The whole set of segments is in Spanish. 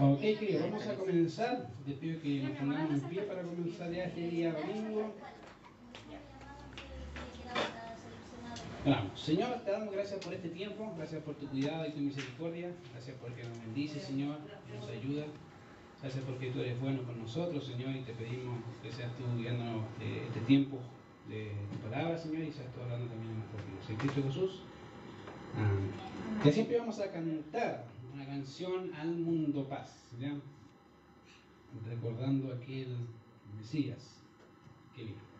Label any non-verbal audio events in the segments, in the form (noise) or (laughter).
Ok, querido, vamos a comenzar. Te pido que nos pongamos en pie para comenzar ya este día domingo. Señor, te damos gracias por este tiempo, gracias por tu cuidado y tu misericordia, gracias porque nos bendices, Señor, nos ayuda. Gracias porque tú eres bueno con nosotros, Señor, y te pedimos que seas tú guiándonos eh, este tiempo de tu palabra, Señor, y seas tú hablando también a nuestros Dios. En Cristo Jesús. Que siempre vamos a cantar una canción al mundo paz, recordando aquel Mesías que vino.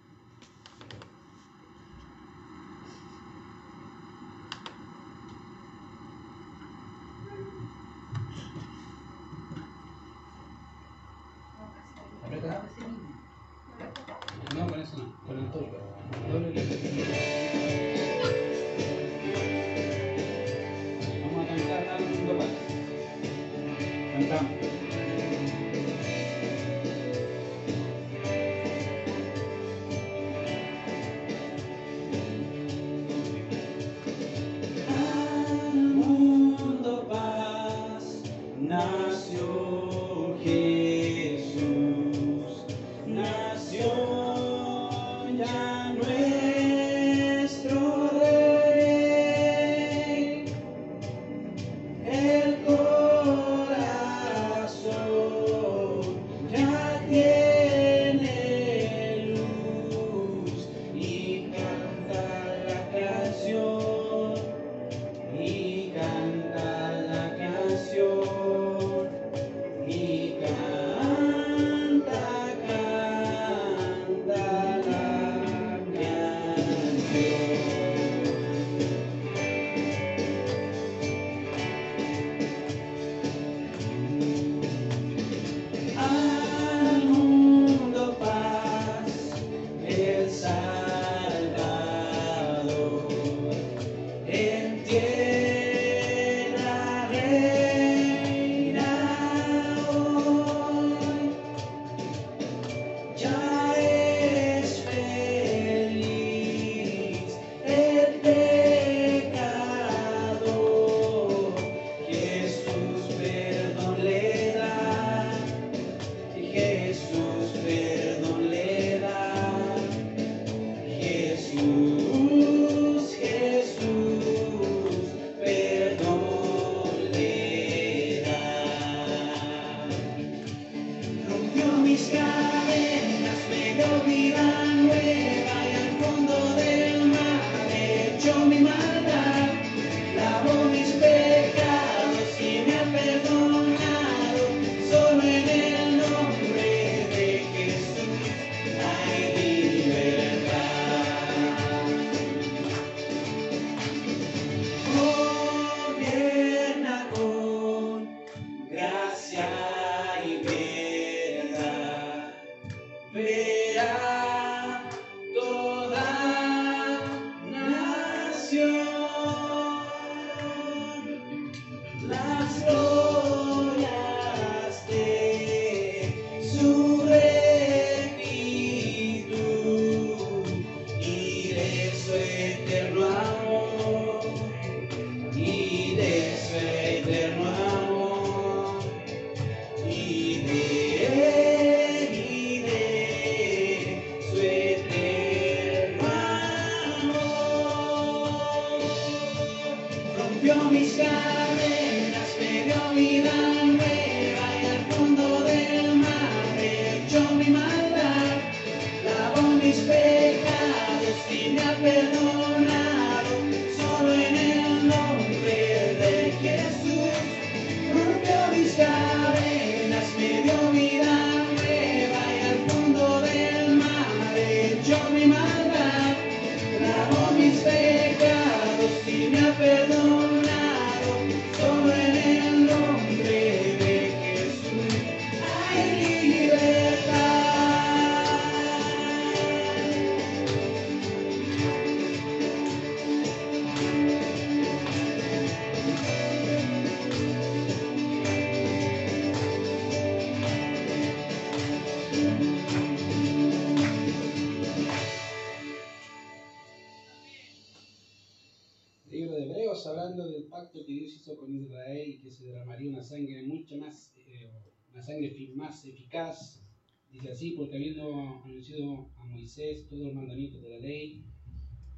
con Israel y que se derramaría una sangre mucho más, eh, una sangre más eficaz. Dice así, porque habiendo anunciado a Moisés todos los mandamientos de la ley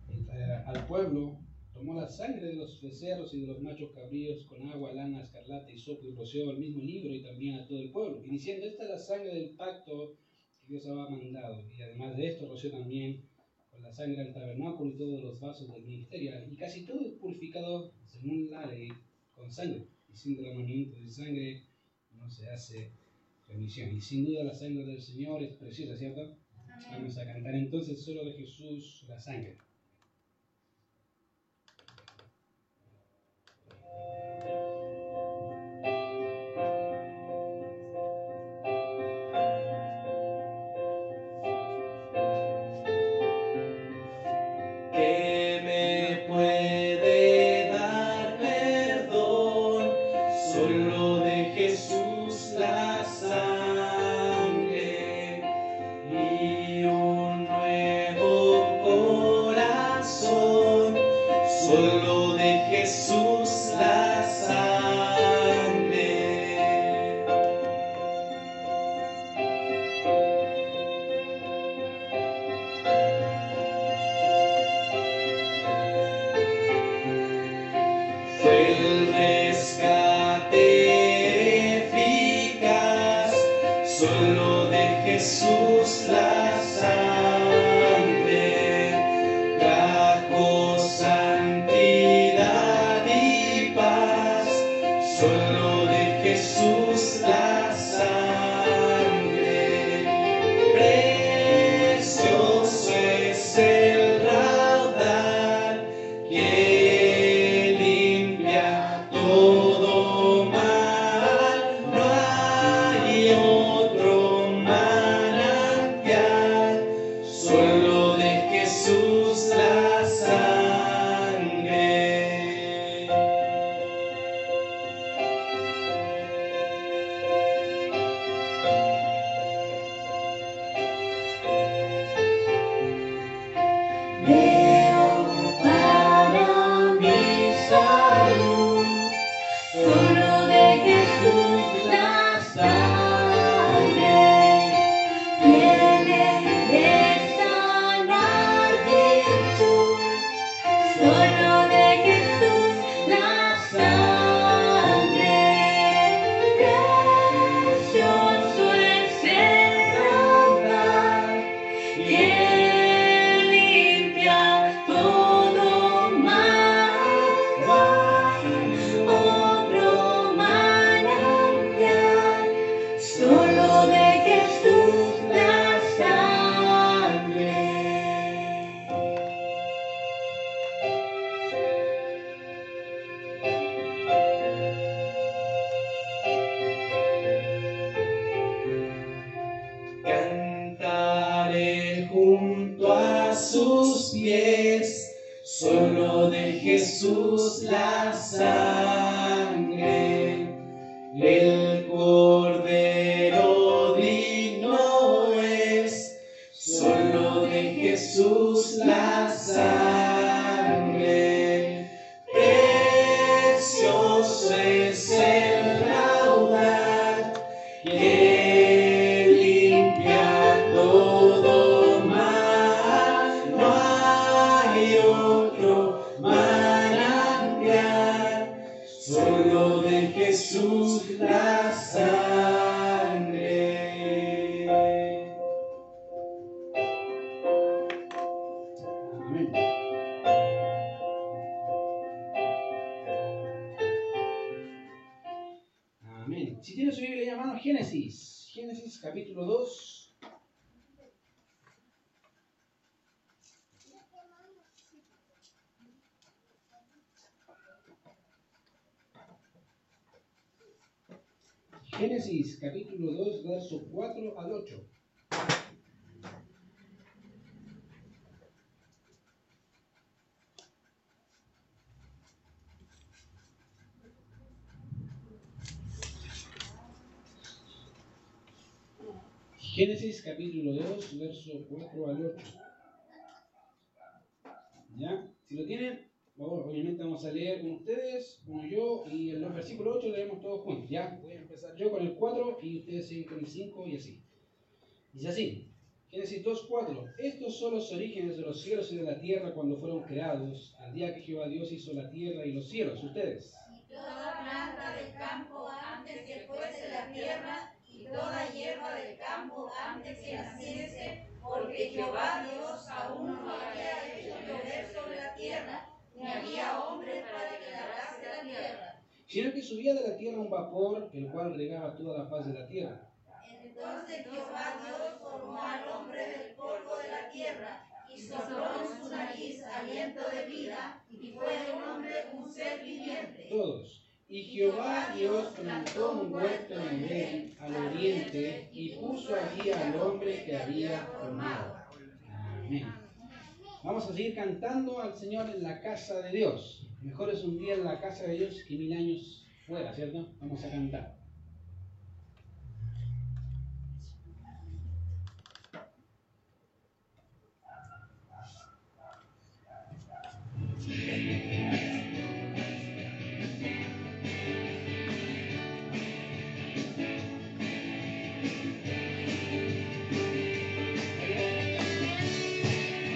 eh, al pueblo, tomó la sangre de los becerros y de los machos cabríos con agua, lana, escarlata y sopo y roció al mismo libro y también a todo el pueblo. Y diciendo, esta es la sangre del pacto que Dios había mandado. Y además de esto, roció también con la sangre del tabernáculo y todos los vasos del ministerio. Y casi todo es purificado según la ley con sangre. Y sin derramamiento de sangre no se hace remisión. Y sin duda la sangre del Señor es preciosa, ¿cierto? Vamos a cantar entonces solo de Jesús la sangre. Génesis capítulo 2, verso 4 al 8. Génesis capítulo 2, verso 4 al 8. ¿Ya? Si lo tienen, obviamente vamos a leer con ustedes, como yo, y en los versículos 8 leemos todos juntos. ¿Ya? Voy a empezar. empezar yo con el 4 y ustedes siguen con el 5 y así. Dice así. Génesis 2.4. Estos son los orígenes de los cielos y de la tierra cuando fueron creados, al día que Jehová Dios hizo la tierra y los cielos. Ustedes. y toda planta del campo antes que fuese la tierra, y toda hierba del campo antes que naciese, porque Jehová Dios aún no había hecho llover sobre la tierra, ni había hombre para que labrase la tierra. Sino que subía de la tierra un vapor, el cual regaba toda la faz de la tierra. Entonces Jehová Dios formó al hombre del polvo de la tierra, y sopló en su nariz aliento de vida, y fue el hombre un ser viviente. Todos. Y Jehová Dios plantó un huerto en Edén, al oriente, y puso allí al hombre que había formado. Amén. Vamos a seguir cantando al Señor en la casa de Dios. Mejor es un día en la casa de Dios que mil años fuera, ¿cierto? Vamos a cantar.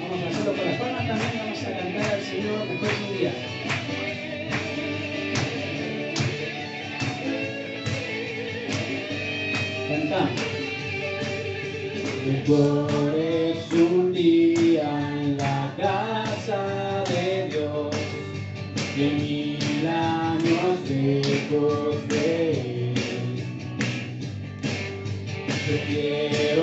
Vamos a hacerlo con las palmas también, vamos a cantar al Señor mejor un día. Mejor es un día en la casa de Dios que mil años lejos de Él.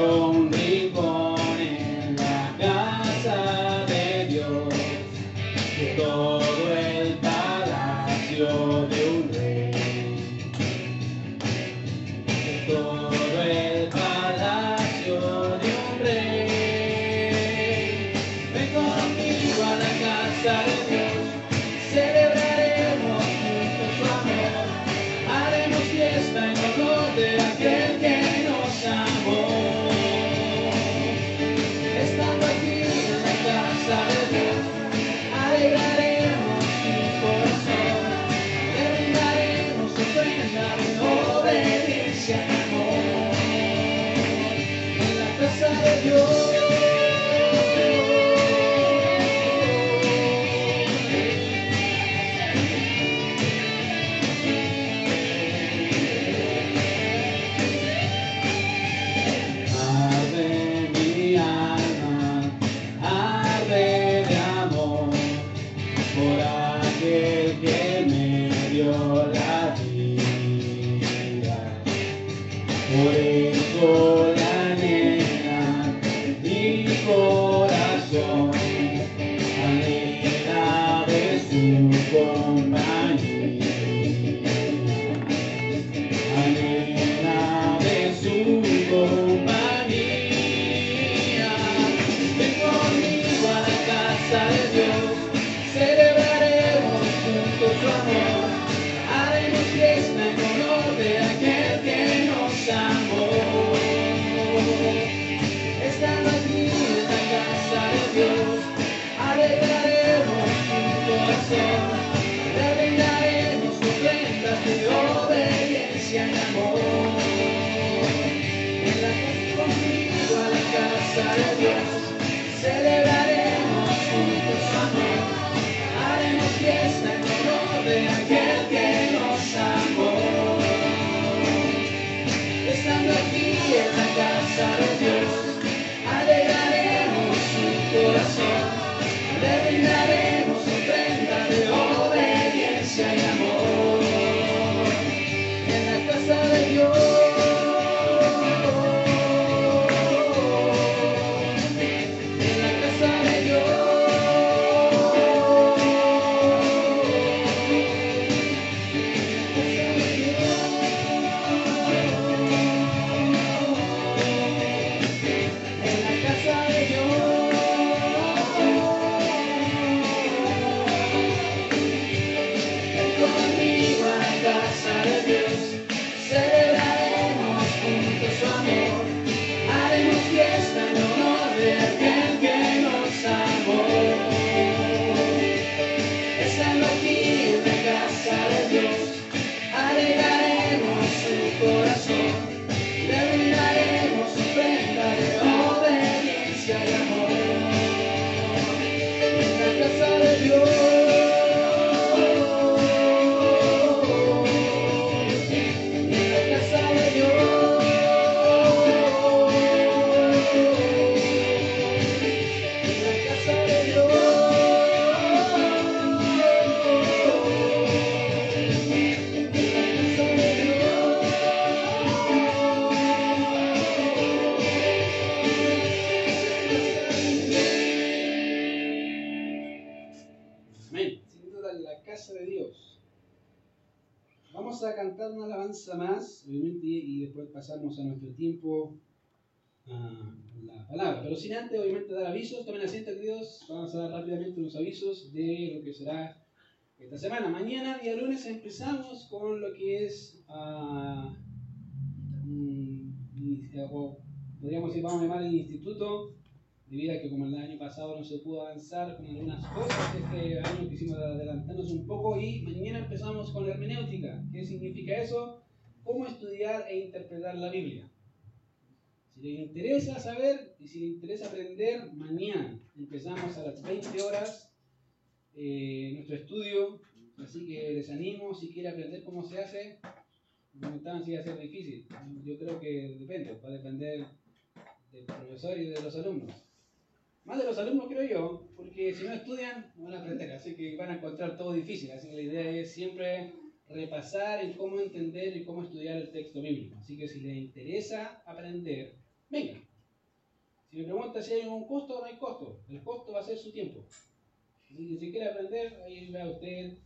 Pero sin antes, obviamente, dar avisos, tomen asiento, queridos. Vamos a dar rápidamente unos avisos de lo que será esta semana. Mañana, día lunes, empezamos con lo que es, o podríamos decir, vamos a llamar el instituto, debido a que como el año pasado no se pudo avanzar con algunas cosas, este año quisimos adelantarnos un poco y mañana empezamos con la hermenéutica. ¿Qué significa eso? Cómo estudiar e interpretar la Biblia. Si les interesa saber y si les interesa aprender, mañana empezamos a las 20 horas eh, nuestro estudio, así que les animo, si quiere aprender cómo se hace, me comentaban si va a ser difícil. Yo creo que depende, va a depender del profesor y de los alumnos. Más de los alumnos creo yo, porque si no estudian, no van a aprender, así que van a encontrar todo difícil. Así que la idea es siempre repasar en cómo entender y cómo estudiar el texto bíblico. Así que si les interesa aprender, venga. Si me pregunta si hay un costo, no hay costo. El costo va a ser su tiempo. Si, si quiere aprender, ahí vea usted,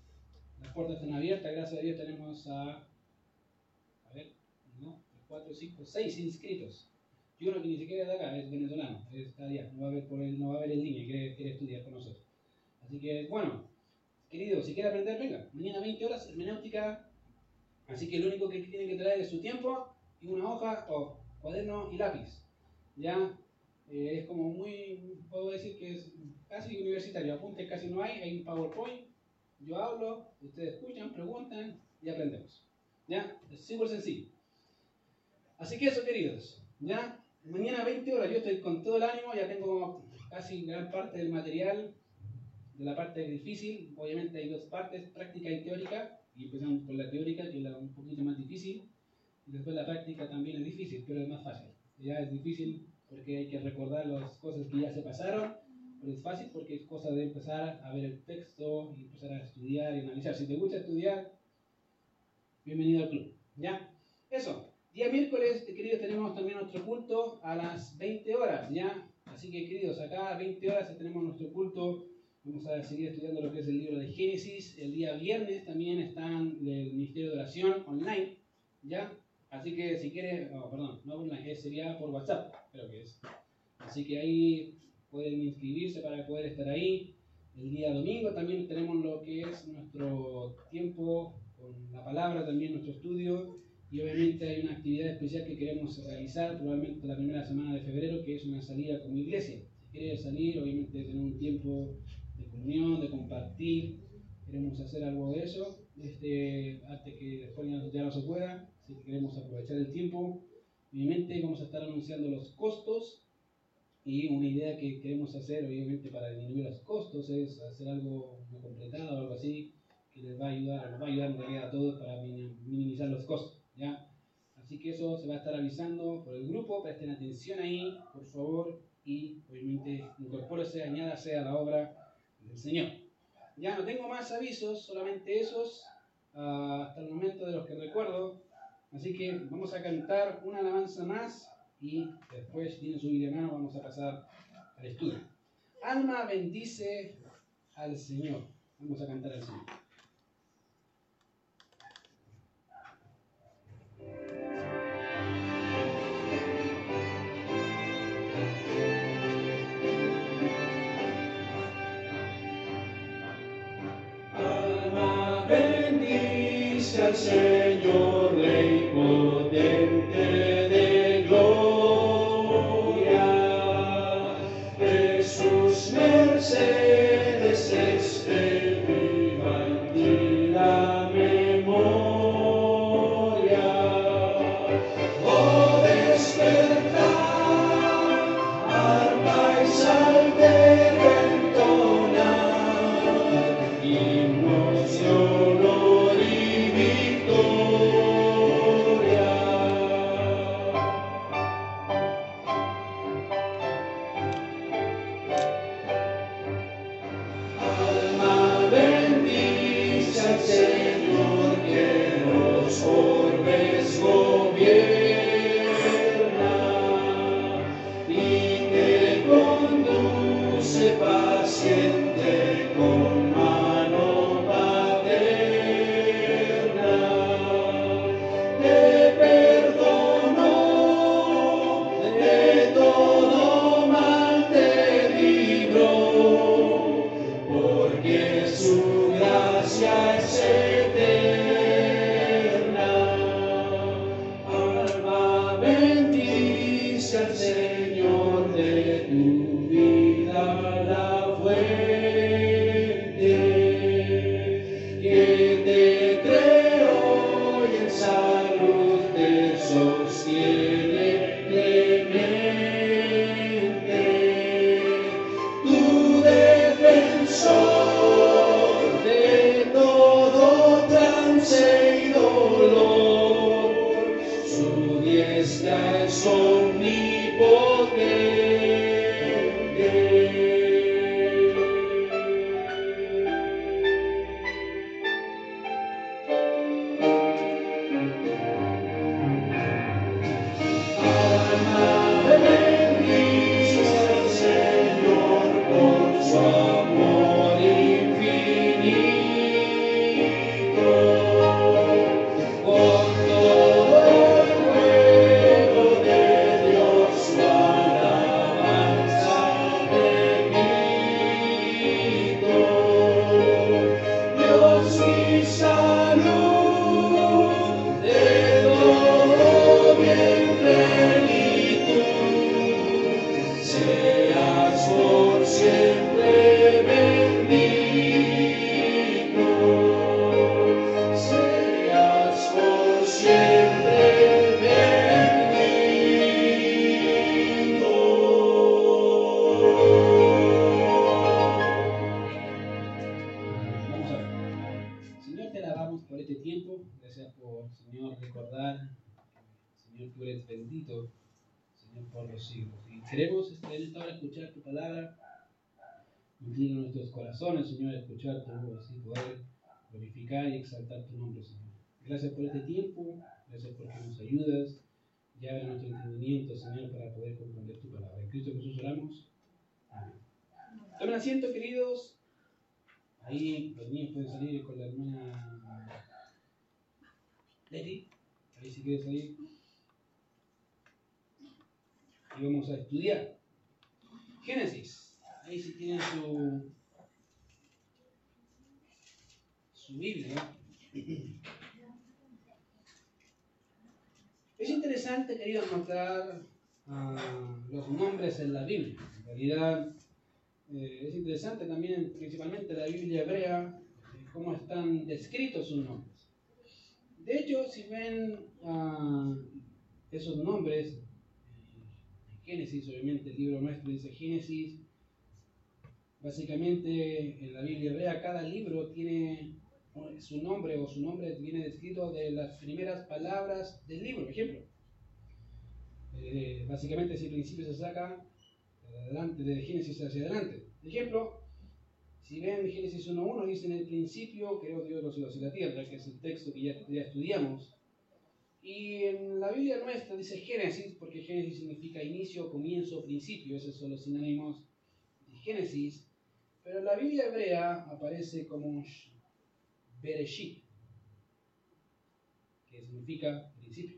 las puertas están abiertas, gracias a Dios tenemos a, a ver, no, 4, 5, 6 inscritos. Y uno que ni siquiera es de acá, es venezolano, está allá, no va a ver, por el, no va a ver en línea, quiere, quiere estudiar con nosotros. Así que, bueno, querido, si quiere aprender, venga, mañana 20 horas, hermenéutica. Así que lo único que tiene que traer es su tiempo y una hoja o cuaderno y lápiz. Ya eh, es como muy, puedo decir que es casi universitario, apuntes casi no hay, hay un PowerPoint, yo hablo, ustedes escuchan, preguntan y aprendemos. ¿Ya? Es súper sencillo. Así que eso, queridos, ¿ya? Mañana 20 horas yo estoy con todo el ánimo, ya tengo casi gran parte del material, de la parte difícil, obviamente hay dos partes, práctica y teórica, y empezamos por la teórica, que es la un poquito más difícil, después la práctica también es difícil, pero es más fácil. Ya es difícil porque hay que recordar las cosas que ya se pasaron, pero es fácil porque es cosa de empezar a ver el texto y empezar a estudiar y analizar. Si te gusta estudiar, bienvenido al club. ¿Ya? Eso. Día miércoles, queridos, tenemos también nuestro culto a las 20 horas, ¿ya? Así que, queridos, acá a 20 horas tenemos nuestro culto. Vamos a seguir estudiando lo que es el libro de Génesis. El día viernes también están del Ministerio de Oración online, ¿ya? Así que si quiere, oh, perdón, no online, sería por WhatsApp, creo que es. Así que ahí pueden inscribirse para poder estar ahí. El día domingo también tenemos lo que es nuestro tiempo con la palabra, también nuestro estudio. Y obviamente hay una actividad especial que queremos realizar, probablemente la primera semana de febrero, que es una salida como iglesia. Si quiere salir, obviamente tener un tiempo de comunión, de compartir. Queremos hacer algo de eso, este, antes que después ya no se pueda. Así que queremos aprovechar el tiempo. Obviamente vamos a estar anunciando los costos y una idea que queremos hacer, obviamente, para disminuir los costos es hacer algo completado o algo así que les va a ayudar, nos va a ayudar en realidad a todos para minimizar los costos. ¿ya? Así que eso se va a estar avisando por el grupo, presten atención ahí, por favor, y obviamente incorpórese, añádase a la obra del Señor. Ya no tengo más avisos, solamente esos, uh, hasta el momento de los que recuerdo. Así que vamos a cantar una alabanza más y después tiene su mano, vamos a pasar al estudio. Alma bendice al Señor. Vamos a cantar al Señor. Ahí si quieres salir. Y vamos a estudiar. Génesis. Ahí si tienen su, su Biblia. Es interesante, queridos, notar ah, los nombres en la Biblia. En realidad, eh, es interesante también, principalmente la Biblia hebrea, eh, cómo están descritos sus nombres. De hecho, si ven ah, esos nombres, eh, Génesis, obviamente el libro nuestro dice Génesis, básicamente en la Biblia hebrea cada libro tiene su nombre o su nombre viene descrito de las primeras palabras del libro, por ejemplo. Eh, básicamente si el principio se saca de adelante, de Génesis hacia adelante. Ejemplo, si ven Génesis 1.1, dice en el principio creó Dios los cielos y la tierra, que es el texto que ya, ya estudiamos. Y en la Biblia nuestra dice Génesis, porque Génesis significa inicio, comienzo, principio, esos son los sinónimos de Génesis. Pero en la Biblia hebrea aparece como Sh- Bereshit, que significa principio.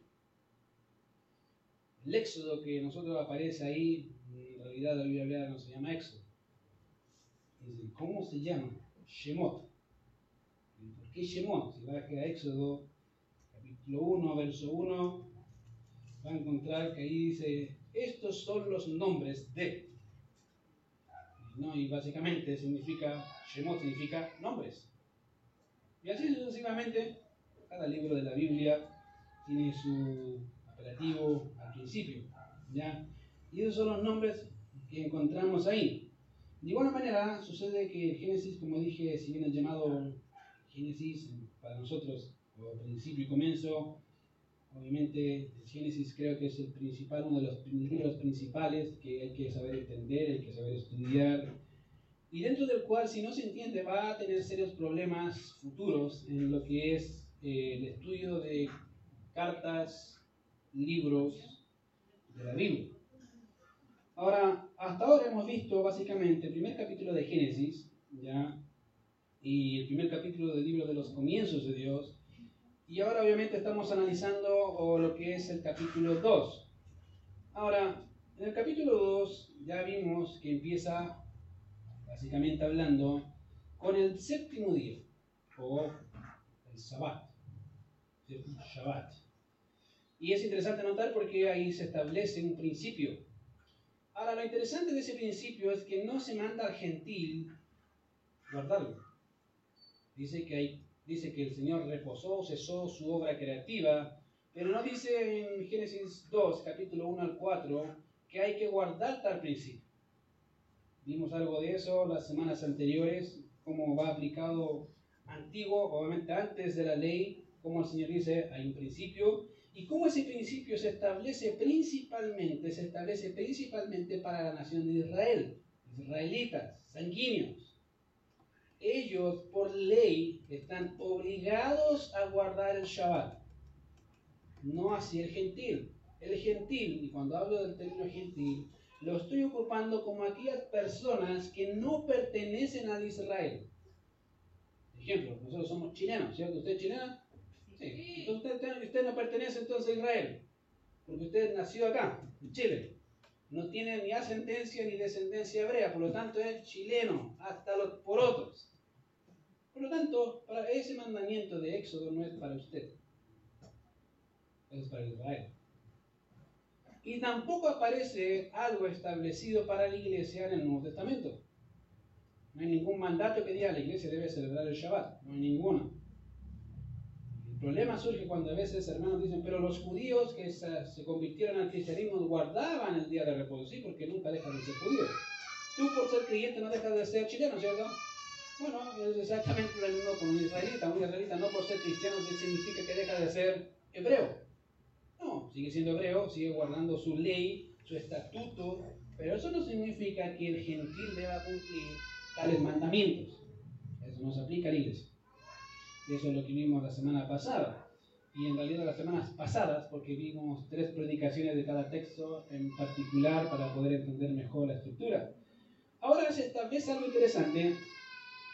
El éxodo que nosotros aparece ahí, en realidad la Biblia hebrea no se llama éxodo. ¿Cómo se llama? Shemot. ¿Y ¿Por qué Shemot? Si va a Éxodo, capítulo 1, verso 1, va a encontrar que ahí dice, estos son los nombres de. ¿no? Y básicamente significa, Shemot significa nombres. Y así sucesivamente, cada libro de la Biblia tiene su apelativo al principio. ¿ya? Y esos son los nombres que encontramos ahí. De igual manera, sucede que Génesis, como dije, si bien es llamado Génesis para nosotros, o principio y comienzo, obviamente el Génesis creo que es el principal, uno de los libros principales que hay que saber entender, hay que saber estudiar, y dentro del cual si no se entiende va a tener serios problemas futuros en lo que es eh, el estudio de cartas, libros de la Biblia. Ahora, hasta ahora hemos visto básicamente el primer capítulo de Génesis, ¿ya? Y el primer capítulo del libro de los comienzos de Dios. Y ahora obviamente estamos analizando o, lo que es el capítulo 2. Ahora, en el capítulo 2 ya vimos que empieza básicamente hablando con el séptimo día, o el Sabbat, ¿cierto? Shabbat. Y es interesante notar porque ahí se establece un principio. Ahora, lo interesante de ese principio es que no se manda al gentil guardarlo. Dice que, hay, dice que el Señor reposó, cesó su obra creativa, pero no dice en Génesis 2, capítulo 1 al 4, que hay que guardar tal principio. Vimos algo de eso las semanas anteriores, cómo va aplicado antiguo, obviamente antes de la ley, como el Señor dice, hay un principio, y cómo ese principio se establece principalmente, se establece principalmente para la nación de Israel, israelitas, sanguíneos. Ellos por ley están obligados a guardar el Shabbat, no así el gentil. El gentil, y cuando hablo del término gentil, lo estoy ocupando como aquellas personas que no pertenecen al Israel. Ejemplo, nosotros somos chilenos, ¿cierto? ¿Usted es chilena? Sí. Entonces usted, usted no pertenece entonces a Israel, porque usted nació acá, en Chile. No tiene ni ascendencia ni descendencia hebrea, por lo tanto es chileno, hasta los porotos. Por lo tanto, para ese mandamiento de Éxodo no es para usted, es para Israel. Y tampoco aparece algo establecido para la iglesia en el Nuevo Testamento. No hay ningún mandato que diga la iglesia debe celebrar el Shabbat. No hay ninguno. El problema surge cuando a veces hermanos dicen, pero los judíos que se, convirtieron al cristianismo guardaban el día de reposo. Sí, porque nunca dejan de ser judíos. Tú por ser creyente no dejas de ser chileno, ¿cierto? Bueno, es exactamente lo mismo con un israelita. Un israelita no por ser cristiano significa que deja de ser hebreo. No, sigue siendo hebreo, sigue guardando su ley, su estatuto, pero eso no significa que el gentil deba cumplir tales mandamientos. Eso no se aplica a la iglesia. Y eso es lo que vimos la semana pasada. Y en realidad las semanas pasadas, porque vimos tres predicaciones de cada texto en particular para poder entender mejor la estructura. Ahora se establece algo interesante,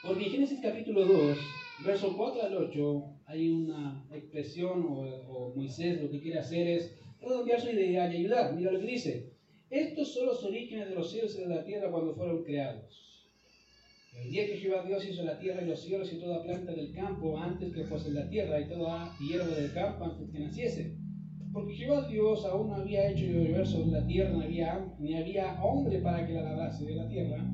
porque en Génesis capítulo 2, verso 4 al 8, hay una expresión, o, o Moisés lo que quiere hacer es redondear su idea y ayudar. Mira lo que dice. Estos son los orígenes de los cielos y de la tierra cuando fueron creados el día que Jehová Dios hizo la tierra y los cielos y toda planta del campo antes que fuese la tierra y toda hierba del campo antes que naciese. Porque Jehová Dios aún no había hecho llover sobre la tierra, ni había, hombre para que la lavase de la tierra,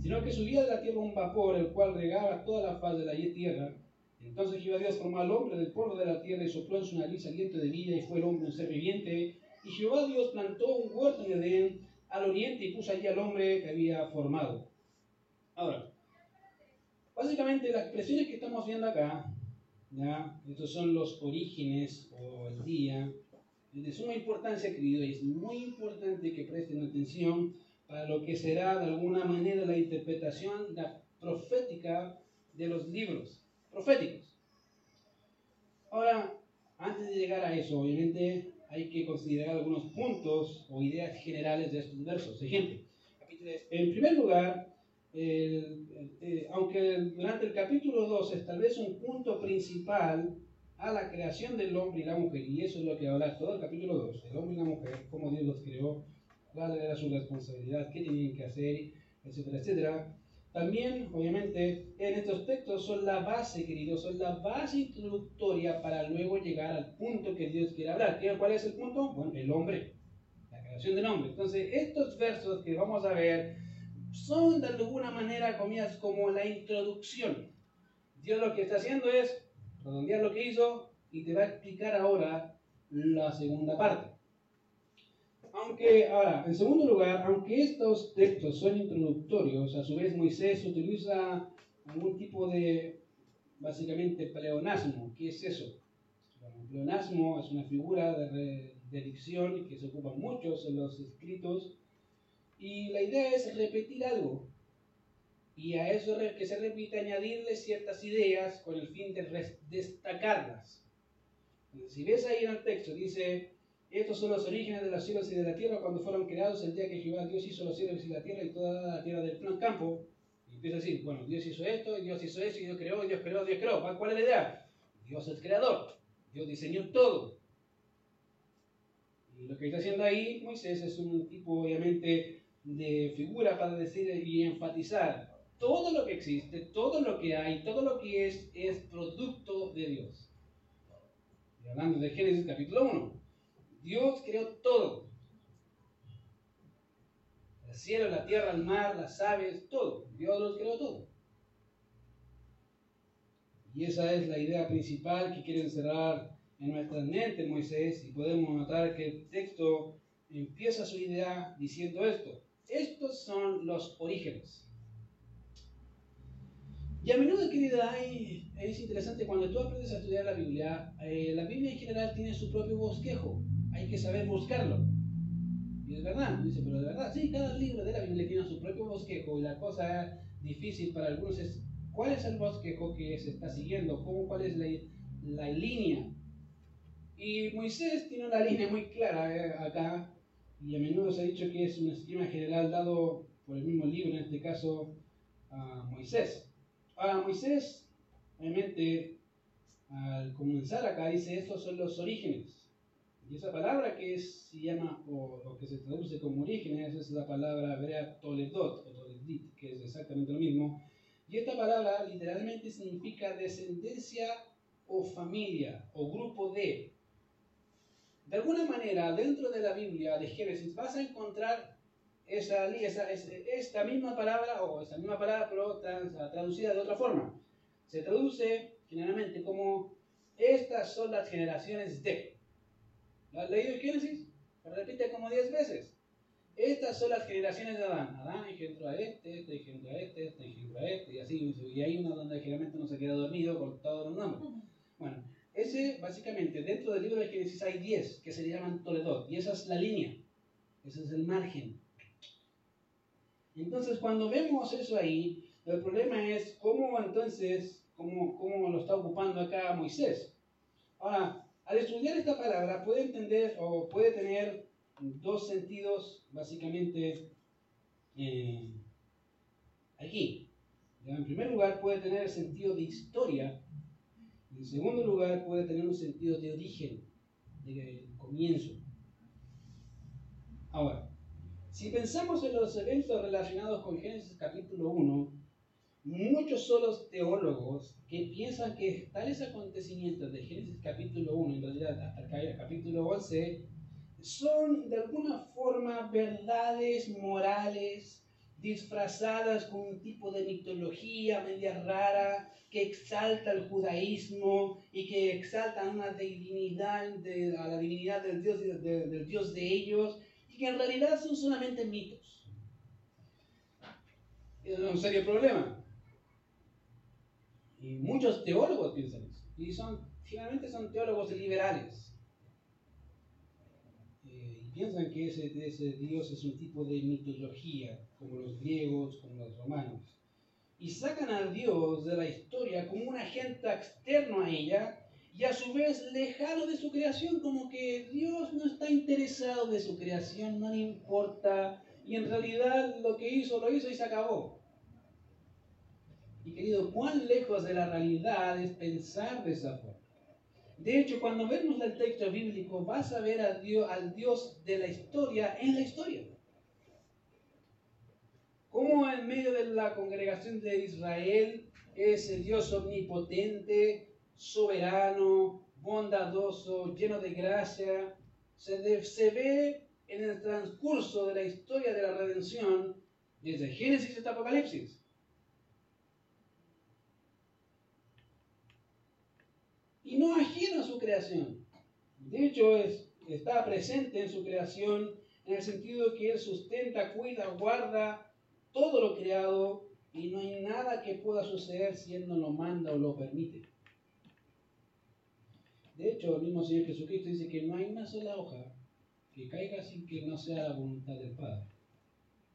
sino que subía de la tierra un vapor, el cual regaba toda la faz de la tierra. Entonces Jehová Dios formó al hombre del polvo de la tierra y sopló en su nariz aliento de vida y fue el hombre un ser viviente. Y Jehová Dios plantó un huerto en Edén al oriente y puso allí al hombre que había formado. Ahora, Básicamente las expresiones que estamos viendo acá, ¿ya? estos son los orígenes o el día, es de suma importancia, querido, y es muy importante que presten atención para lo que será de alguna manera la interpretación profética de los libros proféticos. Ahora, antes de llegar a eso, obviamente hay que considerar algunos puntos o ideas generales de estos versos. Ejemplo, en primer lugar, eh, aunque durante el capítulo 2 establece un punto principal a la creación del hombre y la mujer, y eso es lo que habla todo el capítulo 2, el hombre y la mujer, cómo Dios los creó, cuál era su responsabilidad, qué tenían que hacer, etcétera, etcétera. También, obviamente, en estos textos son la base, queridos, son la base introductoria para luego llegar al punto que Dios quiere hablar. ¿Cuál es el punto? Bueno, el hombre, la creación del hombre. Entonces, estos versos que vamos a ver son de alguna manera comidas como la introducción. Dios lo que está haciendo es redondear lo que hizo y te va a explicar ahora la segunda parte. Aunque, ahora, en segundo lugar, aunque estos textos son introductorios, a su vez Moisés utiliza algún tipo de, básicamente, pleonasmo. ¿Qué es eso? el pleonasmo es una figura de, de dicción que se ocupa muchos en los escritos y la idea es repetir algo. Y a eso que se repite, añadirle ciertas ideas con el fin de destacarlas. si ves ahí en el texto, dice, estos son los orígenes de los cielos y de la tierra cuando fueron creados el día que Jehová Dios hizo los cielos y la tierra y toda la tierra del plan campo. Y empieza a decir, bueno, Dios hizo esto, Dios hizo eso, y Dios creó, Dios creó, Dios creó. ¿Cuál es la idea? Dios es creador. Dios diseñó todo. Y lo que está haciendo ahí Moisés es un tipo, obviamente, de figura para decir y enfatizar todo lo que existe, todo lo que hay, todo lo que es, es producto de Dios. Y hablando de Génesis capítulo 1. Dios creó todo. El cielo, la tierra, el mar, las aves, todo. Dios los creó todo. Y esa es la idea principal que quiere encerrar en nuestra mente Moisés y podemos notar que el texto empieza su idea diciendo esto. Estos son los orígenes. Y a menudo, querida, es interesante cuando tú aprendes a estudiar la Biblia, eh, la Biblia en general tiene su propio bosquejo, hay que saber buscarlo. Y es verdad, dice, pero de verdad, sí, cada libro de la Biblia tiene su propio bosquejo y la cosa difícil para algunos es cuál es el bosquejo que se está siguiendo, ¿Cómo, cuál es la, la línea. Y Moisés tiene una línea muy clara eh, acá, y a menudo se ha dicho que es un esquema general dado por el mismo libro, en este caso a Moisés. Ahora, Moisés, obviamente, al comenzar acá, dice, estos son los orígenes. Y esa palabra que se llama, o, que se traduce como orígenes, es la palabra hebrea toledot, o toledit, que es exactamente lo mismo. Y esta palabra literalmente significa descendencia o familia, o grupo de. De alguna manera, dentro de la Biblia de Génesis, vas a encontrar esa, esa, esta misma palabra o esa misma palabra pero traducida de otra forma. Se traduce generalmente como estas son las generaciones de. ¿Lo has leído en Génesis? Se repite como 10 veces. Estas son las generaciones de Adán. Adán engendró a este, este engendró a este, este engendró a este, y así. Y hay uno donde generalmente uno se queda dormido con todos los nombres. Bueno, ese básicamente, dentro del libro de Génesis hay 10 que se llaman Toledot, y esa es la línea, ese es el margen. Entonces, cuando vemos eso ahí, el problema es cómo entonces, cómo, cómo lo está ocupando acá Moisés. Ahora, al estudiar esta palabra puede entender o puede tener dos sentidos básicamente eh, aquí. En primer lugar puede tener el sentido de historia. En segundo lugar puede tener un sentido de origen, de comienzo. Ahora, si pensamos en los eventos relacionados con Génesis capítulo 1, muchos son los teólogos que piensan que tales acontecimientos de Génesis capítulo 1, en realidad hasta el capítulo 11, son de alguna forma verdades morales disfrazadas con un tipo de mitología media rara que exalta el judaísmo y que exalta una divinidad a la divinidad del Dios, del Dios de ellos que en realidad son solamente mitos. Es un serio problema. Y muchos teólogos piensan eso. Y son, finalmente son teólogos liberales. Piensan que ese, ese Dios es un tipo de mitología, como los griegos, como los romanos. Y sacan a Dios de la historia como un agente externo a ella y a su vez lejano de su creación, como que Dios no está interesado de su creación, no le importa, y en realidad lo que hizo, lo hizo y se acabó. Y querido, cuán lejos de la realidad es pensar de esa forma. De hecho, cuando vemos el texto bíblico, vas a ver a Dios, al Dios de la historia en la historia. Como en medio de la congregación de Israel, ese Dios omnipotente, soberano, bondadoso, lleno de gracia, se, se ve en el transcurso de la historia de la redención desde Génesis hasta Apocalipsis. Y no ajeno a su creación. De hecho, es, está presente en su creación en el sentido que Él sustenta, cuida, guarda todo lo creado y no hay nada que pueda suceder si Él no lo manda o lo permite. De hecho, el mismo Señor Jesucristo dice que no hay una sola hoja que caiga sin que no sea la voluntad del Padre.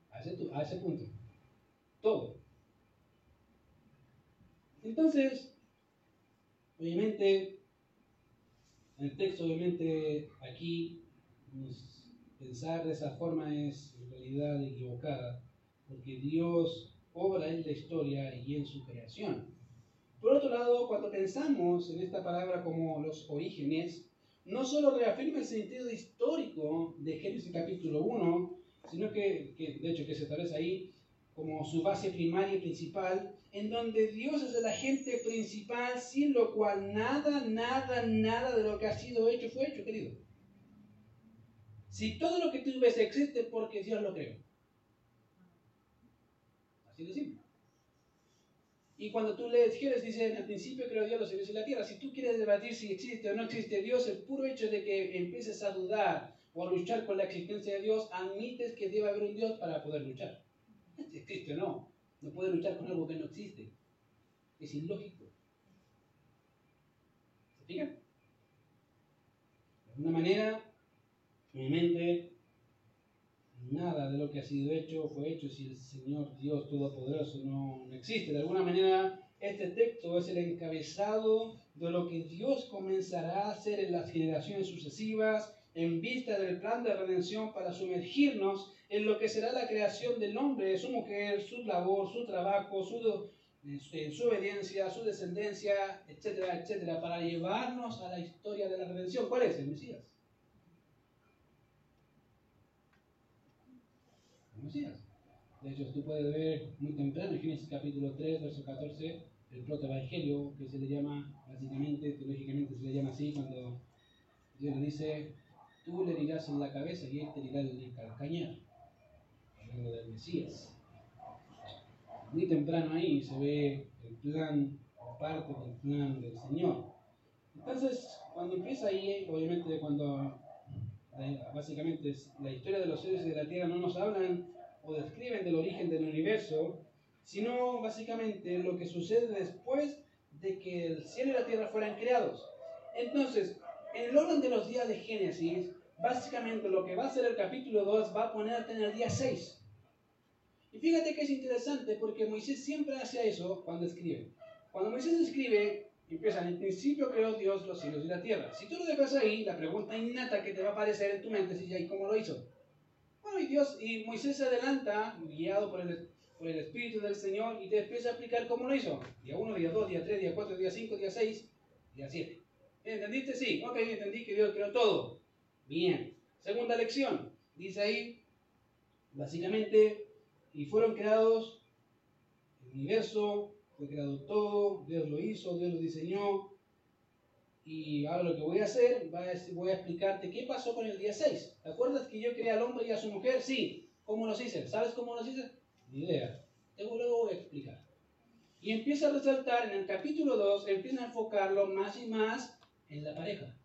A ese, punto. Todo. Entonces, obviamente, el texto, obviamente, aquí pensar de esa forma es en realidad equivocada, porque Dios obra en la historia y en su creación. Por otro lado, cuando pensamos en esta palabra como los orígenes, no solo reafirma el sentido histórico de Génesis capítulo 1, sino que, de hecho que se establece ahí como su base primaria y principal, en donde Dios es el agente principal, sin lo cual nada, nada, nada de lo que ha sido hecho fue hecho, querido. Si todo lo que tú ves existe porque Dios lo creó. Así de simple. Y cuando tú lees Génesis, dice, en el principio creó Dios los cielos y la tierra. Si tú quieres debatir si existe o no existe Dios, el puro hecho de que empieces a dudar o a luchar con la existencia de Dios, admites que debe haber un Dios para poder luchar. Si existe o no. No puedes luchar con algo que no existe. Es ilógico. ¿Se fijan? De alguna manera, mente nada de lo que ha sido hecho fue hecho si el Señor Dios Todopoderoso no, no existe. De alguna manera, este texto es el encabezado de lo que Dios comenzará a hacer en las generaciones sucesivas en vista del plan de redención para sumergirnos en lo que será la creación del hombre, su mujer, su labor, su trabajo, su, eh, su obediencia, su descendencia, etcétera, etcétera, para llevarnos a la historia de la redención. ¿Cuál es? El Mesías. Mesías. De hecho, tú puedes ver muy temprano en Génesis capítulo 3, verso 14, el protoevangelio, que se le llama, básicamente, teológicamente se le llama así, cuando Dios le dice, tú le dirás en la cabeza y él te dirá en el calcañar, hablando del Mesías. Muy temprano ahí se ve el plan, parte del plan del Señor. Entonces, cuando empieza ahí, obviamente cuando básicamente la historia de los seres de la Tierra no nos hablan o describen del origen del universo, sino básicamente lo que sucede después de que el cielo y la tierra fueran creados. Entonces, en el orden de los días de Génesis, básicamente lo que va a ser el capítulo 2 va a ponerte en el día 6. Y fíjate que es interesante porque Moisés siempre hace eso cuando escribe. Cuando Moisés escribe, empieza en el principio creó Dios los cielos y la tierra. Si tú lo dejas ahí, la pregunta innata que te va a aparecer en tu mente es, ¿y cómo lo hizo? Bueno, y Dios, y Moisés se adelanta, guiado por el, por el Espíritu del Señor, y te empieza a explicar cómo lo hizo. Día 1, día 2, día 3, día 4, día 5, día 6, día 7. ¿Entendiste? Sí. Ok, entendí que Dios creó todo. Bien. Segunda lección. Dice ahí, básicamente, y fueron creados el universo, fue creado todo, Dios lo hizo, Dios lo diseñó. Y ahora lo que voy a hacer, voy a explicarte qué pasó con el día 6. ¿Te acuerdas que yo creé al hombre y a su mujer? Sí. ¿Cómo los hice? ¿Sabes cómo los hice? Ni idea. Luego lo voy a explicar. Y empieza a resaltar en el capítulo 2, empieza a enfocarlo más y más en la pareja.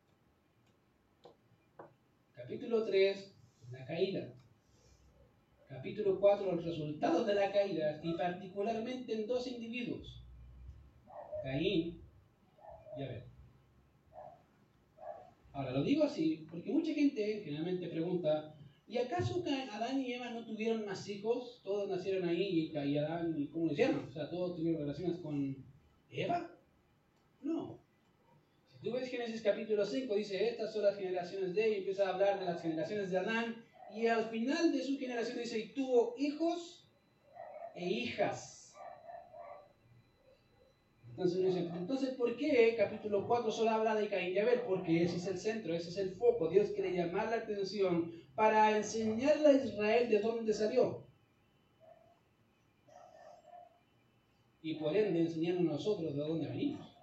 Capítulo 3, la caída. Capítulo 4, los resultados de la caída y particularmente en dos individuos, Caín y Abel. Ahora lo digo así porque mucha gente generalmente pregunta, ¿y acaso Adán y Eva no tuvieron más hijos? Todos nacieron ahí y, Adán, ¿y cómo lo hicieron? O sea, todos tuvieron relaciones con Eva. No, Tú ves Génesis capítulo 5, dice, estas son las generaciones de, y empieza a hablar de las generaciones de Adán, y al final de su generación dice, y tuvo hijos e hijas. Entonces ¿por qué capítulo 4 solo habla de Caín y Abel? Porque ese es el centro, ese es el foco. Dios quiere llamar la atención para enseñarle a Israel de dónde salió. Y por ende enseñarnos nosotros de dónde venimos.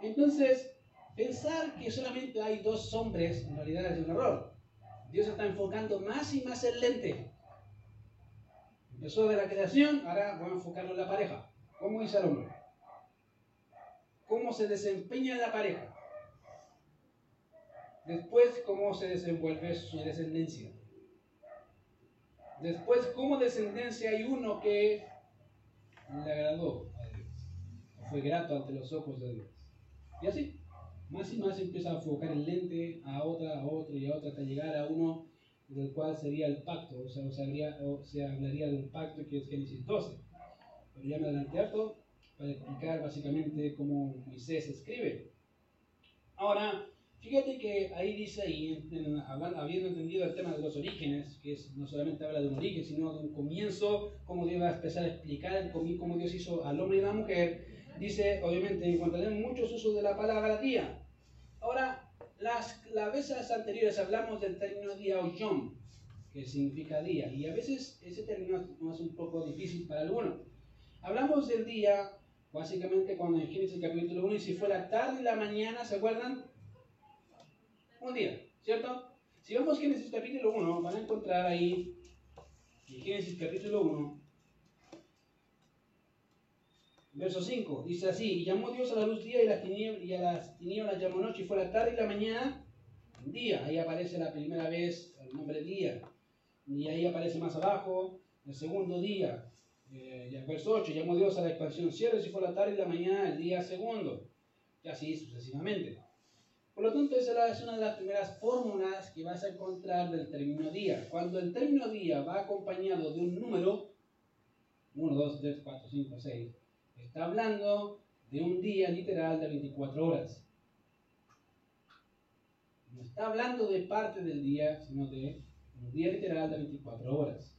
Entonces, pensar que solamente hay dos hombres en realidad es un error. Dios está enfocando más y más el lente. Empezó de la creación, ahora voy a enfocarlo en la pareja. ¿Cómo dice el hombre? ¿Cómo se desempeña la pareja? Después, cómo se desenvuelve su descendencia. Después, cómo descendencia hay uno que le agradó a Dios. Fue grato ante los ojos de Dios. Y así, más y más empieza a enfocar el lente a otra, a otra y a otra hasta llegar a uno del cual sería el pacto, o sea, o se, habría, o se hablaría del pacto que es Génesis 12. Pero ya me adelanté harto para explicar básicamente cómo Moisés escribe. Ahora, fíjate que ahí dice, ahí, habiendo entendido el tema de los orígenes, que es, no solamente habla de un origen, sino de un comienzo, cómo Dios va a empezar a explicar cómo Dios hizo al hombre y a la mujer, dice, obviamente, encontraremos muchos usos de la palabra día. Ahora, las, veces anteriores hablamos del término día o yom, que significa día, y a veces ese término es un poco difícil para algunos. Hablamos del día, básicamente cuando en Génesis capítulo 1, y si fue la tarde y la mañana, ¿se acuerdan? Un día, ¿cierto? Si vamos a Génesis capítulo 1, van a encontrar ahí, en Génesis capítulo 1, verso 5, dice así, y llamó Dios a la luz día y, y a las tinieblas llamó noche, y fue la tarde y la mañana, día. Ahí aparece la primera vez el nombre día. Y ahí aparece más abajo el segundo día. Eh, y el verso 8, llamó Dios a la expansión cielos y fue la tarde y la mañana el día segundo. Y así sucesivamente. Por lo tanto, esa es una de las primeras fórmulas que vas a encontrar del término día. Cuando el término día va acompañado de un número, 1, 2, 3, 4, 5, 6, está hablando de un día literal de 24 horas. No está hablando de parte del día, sino de un día literal de 24 horas.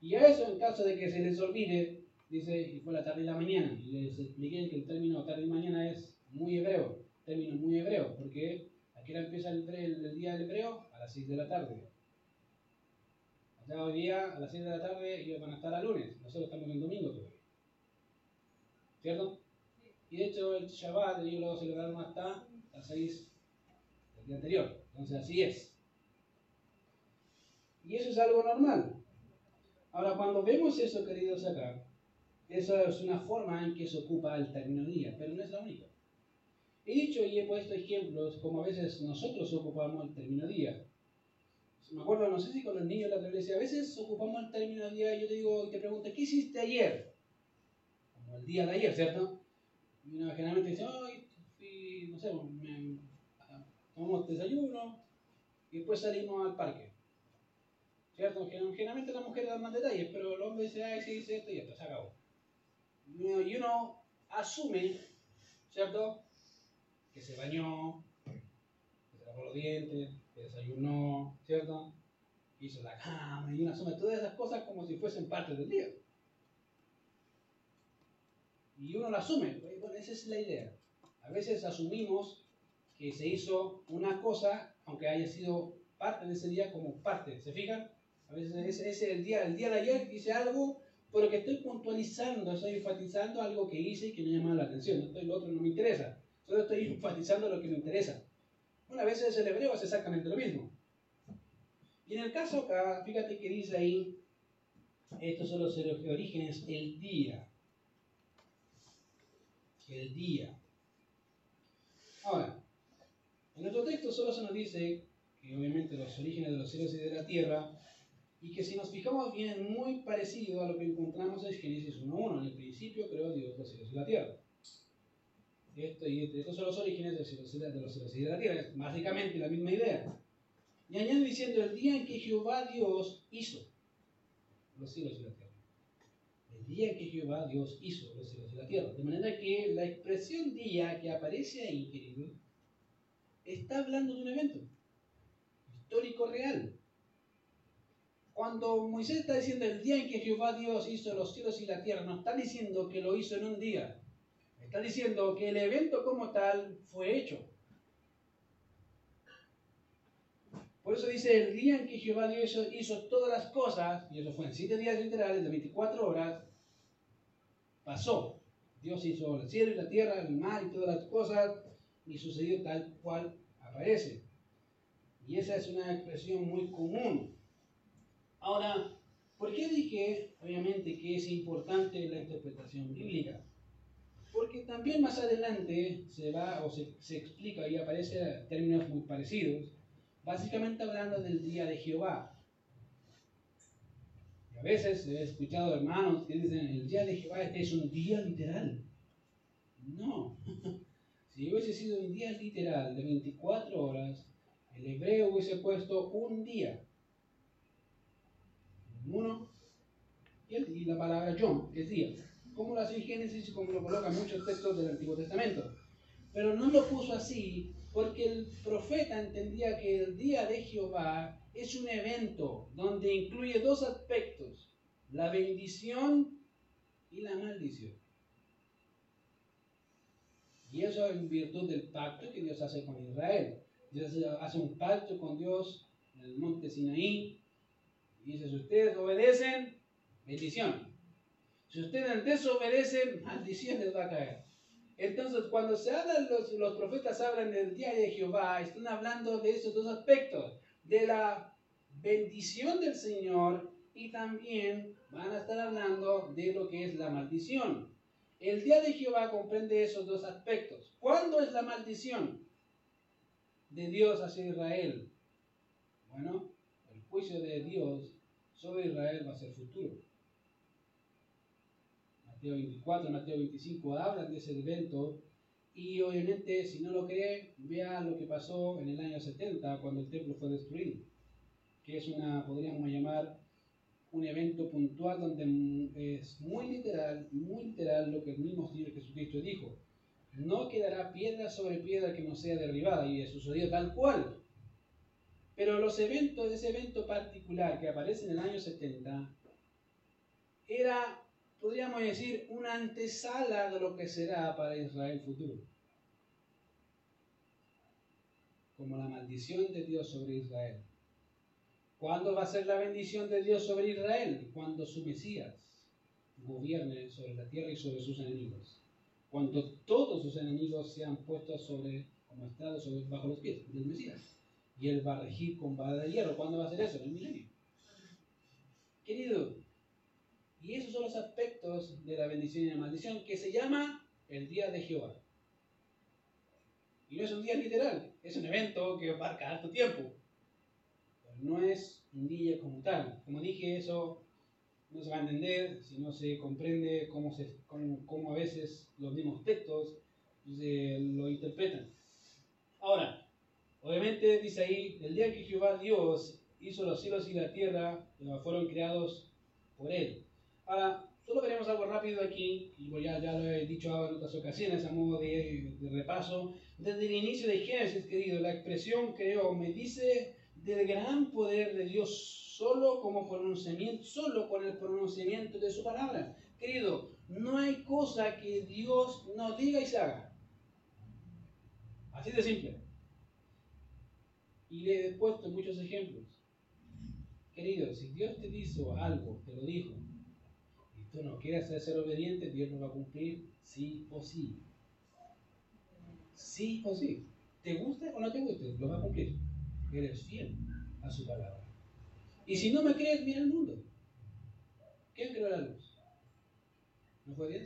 Y a eso, en caso de que se les olvide, dice, y fue la tarde y la mañana. Y les expliqué que el término tarde y mañana es muy hebreo, término muy hebreo, porque aquí empieza el, día del hebreo a las 6 de la tarde. Allá hoy día a las 6 de la tarde y van a estar a lunes, nosotros estamos en domingo todavía. ¿Cierto? Y de hecho el Shabbat ellos lo celebraron hasta las 6 del día anterior. Entonces así es. Y eso es algo normal. Ahora, cuando vemos eso, queridos acá, eso es una forma en que se ocupa el término día, pero no es la única. He dicho y he puesto ejemplos como a veces nosotros ocupamos el término día. Me acuerdo, no sé si con los niños la iglesia, a veces ocupamos el término día y yo te digo, te pregunto, ¿qué hiciste ayer? Como el día de ayer, ¿cierto? Y uno generalmente dice, ay, fui, no sé, me, tomamos desayuno y después salimos al parque. ¿Cierto? Generalmente las mujeres dan más detalles, pero el hombre dice, ay, sí, dice esto y esto, se acabó. Y uno asume, ¿cierto? Que se bañó, que se lavó los dientes, que desayunó, ¿cierto? Hizo la cama, y uno asume todas esas cosas como si fuesen parte del día. Y uno lo asume, bueno, esa es la idea. A veces asumimos que se hizo una cosa, aunque haya sido parte de ese día, como parte. ¿Se fijan? A veces ese, es el día, el día de ayer hice algo, pero que estoy puntualizando, estoy enfatizando algo que hice y que me llama la atención. Entonces lo otro no me interesa. Solo estoy (laughs) enfatizando lo que me interesa. Una vez es el hebreo es exactamente lo mismo. Y en el caso acá, fíjate que dice ahí, estos son los orígenes, el día el día. Ahora, en nuestro texto solo se nos dice que obviamente los orígenes de los cielos y de la tierra, y que si nos fijamos bien, muy parecido a lo que encontramos en Génesis 1.1. En el principio creó Dios los cielos y la tierra. Esto, y estos son los orígenes de los cielos y de la tierra. Es básicamente la misma idea. Y añade diciendo, el día en que Jehová Dios hizo los cielos y la tierra día que Jehová Dios hizo los cielos y la tierra. De manera que la expresión día que aparece ahí, querido, está hablando de un evento histórico real. Cuando Moisés está diciendo el día en que Jehová Dios hizo los cielos y la tierra, no está diciendo que lo hizo en un día. Está diciendo que el evento como tal fue hecho. Por eso dice, el día en que Jehová Dios hizo, todas las cosas, y eso fue en siete días literales de 24 horas, pasó. Dios hizo el cielo y la tierra, el mar y todas las cosas, y sucedió tal cual aparece. Y esa es una expresión muy común. Ahora, ¿por qué dije, obviamente, que es importante la interpretación bíblica? Porque también más adelante se va o se, se explica y aparece términos muy parecidos, básicamente hablando del día de Jehová. A veces he escuchado hermanos que dicen, el día de Jehová es un día literal. No. (laughs) si hubiese sido un día literal de 24 horas, el hebreo hubiese puesto un día. Uno y la palabra John, que es día. Como lo hace Génesis y como lo colocan muchos textos del Antiguo Testamento. Pero no lo puso así porque el profeta entendía que el día de Jehová es un evento donde incluye dos aspectos, la bendición y la maldición. Y eso en virtud del pacto que Dios hace con Israel. Dios hace un pacto con Dios en el monte Sinaí. Y dice, si ustedes obedecen, bendición. Si ustedes desobedecen, maldición les va a caer. Entonces, cuando se hablan, los, los profetas hablan del día de Jehová, están hablando de esos dos aspectos, de la bendición del Señor y también van a estar hablando de lo que es la maldición. El día de Jehová comprende esos dos aspectos. ¿Cuándo es la maldición de Dios hacia Israel? Bueno, el juicio de Dios sobre Israel va a ser futuro. Mateo 24, Mateo 25 hablan de ese evento y obviamente si no lo cree, vea lo que pasó en el año 70 cuando el templo fue destruido, que es una, podríamos llamar, un evento puntual donde es muy literal, muy literal lo que el mismo Señor Jesucristo dijo. No quedará piedra sobre piedra que no sea derribada y sucedió tal cual. Pero los eventos, ese evento particular que aparece en el año 70, era podríamos decir, una antesala de lo que será para Israel futuro. Como la maldición de Dios sobre Israel. ¿Cuándo va a ser la bendición de Dios sobre Israel? Cuando su Mesías gobierne sobre la tierra y sobre sus enemigos. Cuando todos sus enemigos sean puestos sobre, como estados bajo los pies del Mesías. Y él va a regir con vara de hierro. ¿Cuándo va a ser eso? En el milenio. Querido, y esos son los aspectos de la bendición y la maldición que se llama el día de Jehová. Y no es un día literal, es un evento que abarca alto tiempo. Pero no es un día como tal. Como dije, eso no se va a entender si no se comprende cómo, se, cómo, a veces los mismos textos se lo interpretan. Ahora, obviamente dice ahí, el día que Jehová Dios hizo los cielos y la tierra, fueron creados por él. Ahora, solo veremos algo rápido aquí, y ya, ya lo he dicho en otras ocasiones a modo de, repaso. Desde el inicio de Génesis, querido, la expresión creo me dice del gran poder de Dios solo como pronunciamiento, solo con el pronunciamiento de su palabra. Querido, no hay cosa que Dios no diga y se haga. Así de simple. Y le he puesto muchos ejemplos. Querido, si Dios te hizo algo, te lo dijo, tú no quieres ser obediente, Dios lo va a cumplir sí o sí. Sí o sí. ¿Te guste o no te guste? Lo va a cumplir. Eres fiel a su palabra. Y si no me crees, mira el mundo. ¿Quién creó la luz? ¿No fue Dios?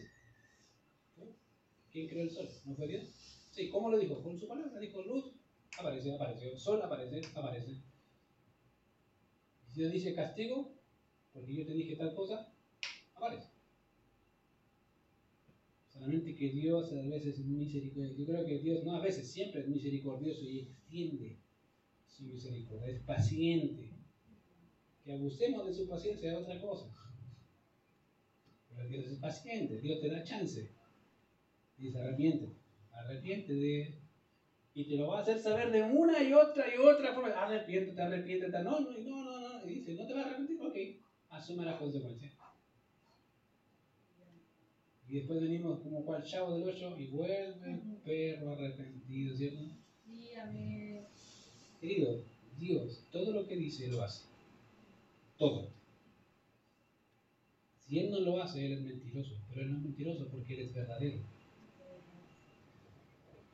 ¿Quién creó el sol? ¿No fue Dios? Sí, ¿cómo lo dijo? Con su palabra. Dijo luz, apareció, apareció. Sol, aparece, aparece. Si Dios dice castigo, porque yo te dije tal cosa, aparece. Solamente que Dios a veces es misericordioso. Yo creo que Dios, no a veces, siempre es misericordioso y extiende su misericordia, es paciente. Que abusemos de su paciencia es otra cosa. Pero Dios es paciente, Dios te da chance. Dice, arrepiente, arrepiente de... Y te lo va a hacer saber de una y otra y otra forma. Arrepiéntete, arrepiéntete. No, no, no, no, no. Y dice, ¿no te vas a arrepentir? Ok, asume las consecuencias. Y después venimos como cual chavo del ocho y vuelve el perro arrepentido, ¿cierto? Sí, amén. Querido, Dios, todo lo que dice lo hace. Todo. Si Él no lo hace, Él es mentiroso. Pero Él no es mentiroso porque Él es verdadero.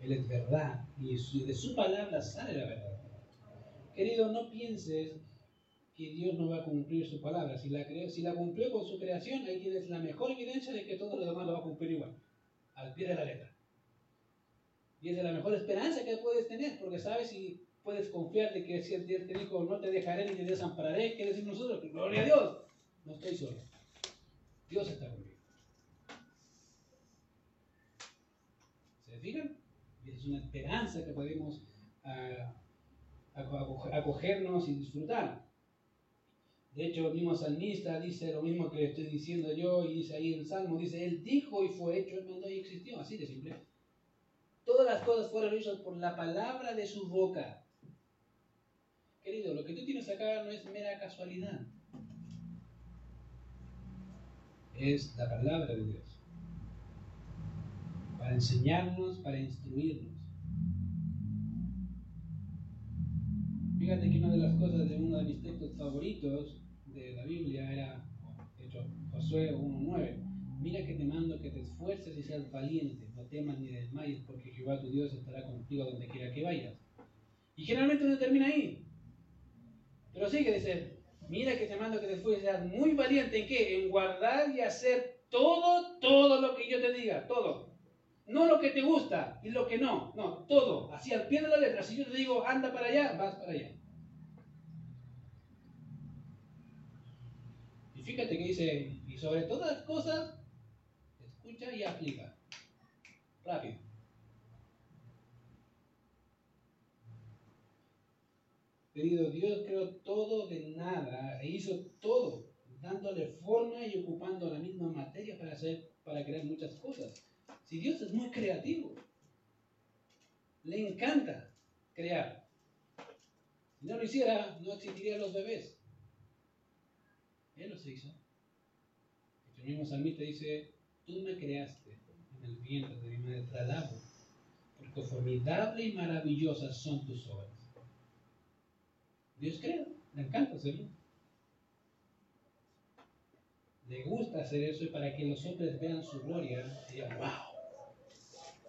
Él es verdad. Y de su palabra sale la verdad. Querido, no pienses que Dios no va a cumplir su palabra. Si la, si la cumplió con su creación, ahí tienes la mejor evidencia de que todo lo demás lo va a cumplir igual, al pie de la letra. Y es la mejor esperanza que puedes tener, porque sabes si puedes confiar de que si el Dios te dijo, no te dejaré ni te desampararé, ¿qué decir nosotros? Gloria a Dios. No estoy solo. Dios está conmigo. ¿Se fijan? Y es una esperanza que podemos ah, acogernos y disfrutar. De hecho, el mismo salmista dice lo mismo que estoy diciendo yo y dice ahí el Salmo, dice, Él dijo y fue hecho, Él mandó y existió, así de simple. Todas las cosas fueron hechas por la palabra de su boca. Querido, lo que tú tienes acá no es mera casualidad. Es la palabra de Dios. Para enseñarnos, para instruirnos. Fíjate que una de las cosas de uno de mis textos favoritos de la Biblia era, hecho, Josué 1.9. Mira que te mando que te esfuerces y seas valiente, no temas ni desmayes, porque Jehová tu Dios estará contigo donde quiera que vayas. Y generalmente no termina ahí. Pero sigue, dice, mira que te mando que te esfuerces y seas muy valiente en qué? En guardar y hacer todo, todo lo que yo te diga, todo. No lo que te gusta y lo que no, no, todo, así al pie de la letra. Si yo te digo, anda para allá, vas para allá. Fíjate que dice, y sobre todas las cosas, escucha y aplica. Rápido. Querido, Dios creó todo de nada e hizo todo, dándole forma y ocupando la misma materia para hacer, para crear muchas cosas. Si Dios es muy creativo, le encanta crear. Si no lo hiciera, no existirían los bebés. Él los hizo. El mismo salmista dice, tú me creaste en el vientre de mi madre, te porque formidable y maravillosas son tus obras. Dios crea, le encanta hacerlo. Le gusta hacer eso y para que los hombres vean su gloria digan, wow,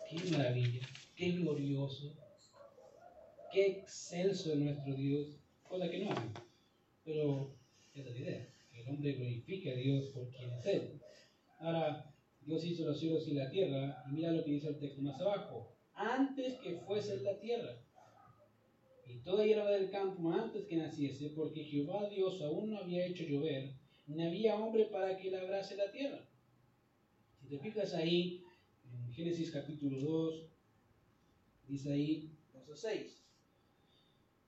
qué maravilla, qué glorioso, qué excelso es nuestro Dios, cosa que no hace, pero esa es la idea, el hombre glorifique a Dios por quien es Él. Ahora, Dios hizo los cielos y la tierra, y mira lo que dice el texto más abajo, antes que fuese la tierra y toda hierba del campo antes que naciese, porque Jehová Dios aún no había hecho llover, ni había hombre para que labrase la tierra. Si te fijas ahí, en Génesis capítulo 2, dice ahí, verso 6.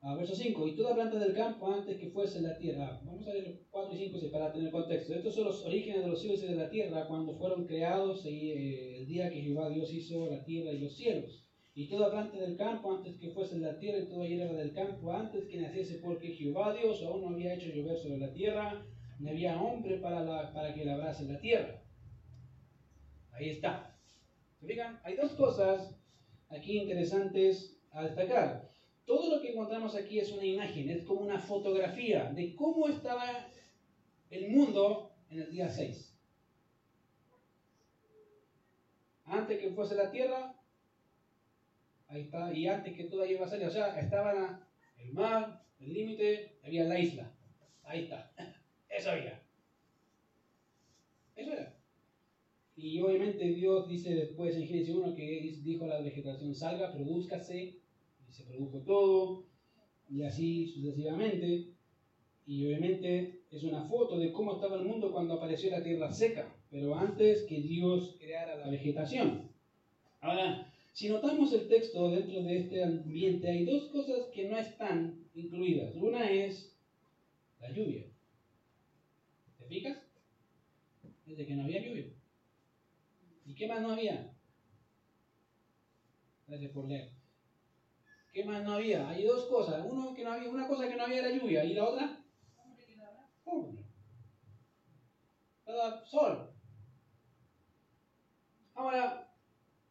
Ah, verso 5, y toda planta del campo antes que fuese la tierra. Vamos a leer 4 y 5 para tener contexto. Estos son los orígenes de los cielos y de la tierra cuando fueron creados y, eh, el día que Jehová Dios hizo la tierra y los cielos. Y toda planta del campo antes que fuese la tierra y toda hierba del campo antes que naciese, porque Jehová Dios aún no había hecho llover sobre la tierra, ni había hombre para, la, para que labrase la tierra. Ahí está. ¿Se fijan? Hay dos cosas aquí interesantes a destacar. Todo lo que encontramos aquí es una imagen, es como una fotografía de cómo estaba el mundo en el día 6. Antes que fuese la tierra, ahí está, y antes que toda iba a salir, o sea, estaban el mar, el límite, había la isla. Ahí está. (laughs) Eso había. Eso era. Y obviamente Dios dice después en Génesis 1 que dijo a la vegetación salga, produzcase, se produjo todo, y así sucesivamente. Y obviamente es una foto de cómo estaba el mundo cuando apareció la tierra seca, pero antes que Dios creara la vegetación. Ahora, si notamos el texto dentro de este ambiente, hay dos cosas que no están incluidas. Una es la lluvia. ¿Te fijas? Desde que no había lluvia. ¿Y qué más no había? Gracias por leer. ¿Qué más no había? Hay dos cosas. Uno que no había, una cosa que no había era lluvia. ¿Y la otra? Hombre. Sol. Ahora,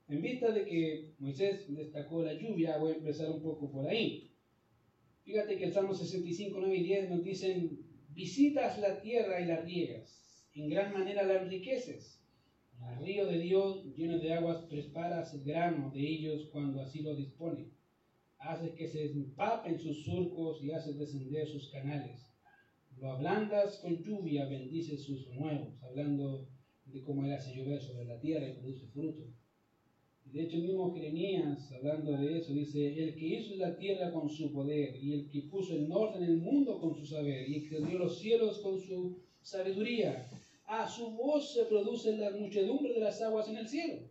en vista de que Moisés destacó la lluvia, voy a empezar un poco por ahí. Fíjate que el Salmo 65, 9 y 10 nos dicen, visitas la tierra y la riegas, en gran manera la enriqueces. El río de Dios lleno de aguas preparas el grano de ellos cuando así lo dispone. Haces que se empapen sus surcos y haces descender sus canales. Lo ablandas con lluvia, bendices sus nuevos, hablando de cómo él hace llover sobre la tierra y produce fruto. De hecho, mismo Jeremías, hablando de eso, dice, el que hizo la tierra con su poder, y el que puso el norte en el mundo con su saber, y extendió los cielos con su sabiduría, a su voz se produce la muchedumbre de las aguas en el cielo.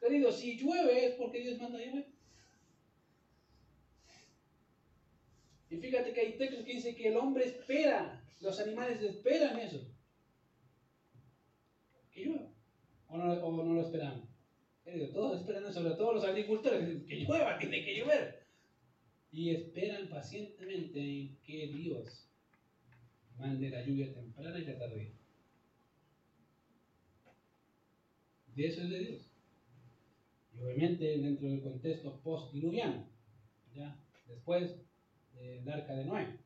Querido, si llueve es porque Dios manda llover. Y fíjate que hay textos que dicen que el hombre espera, los animales esperan eso. Que llueva. ¿O no, o no lo esperamos? Todos esperan, sobre todo los agricultores, que llueva, (laughs) tiene que llover. Y esperan pacientemente en que Dios mande la lluvia temprana y la tardía. De eso es de Dios. Y obviamente dentro del contexto post-diluviano, después del arca de Noé.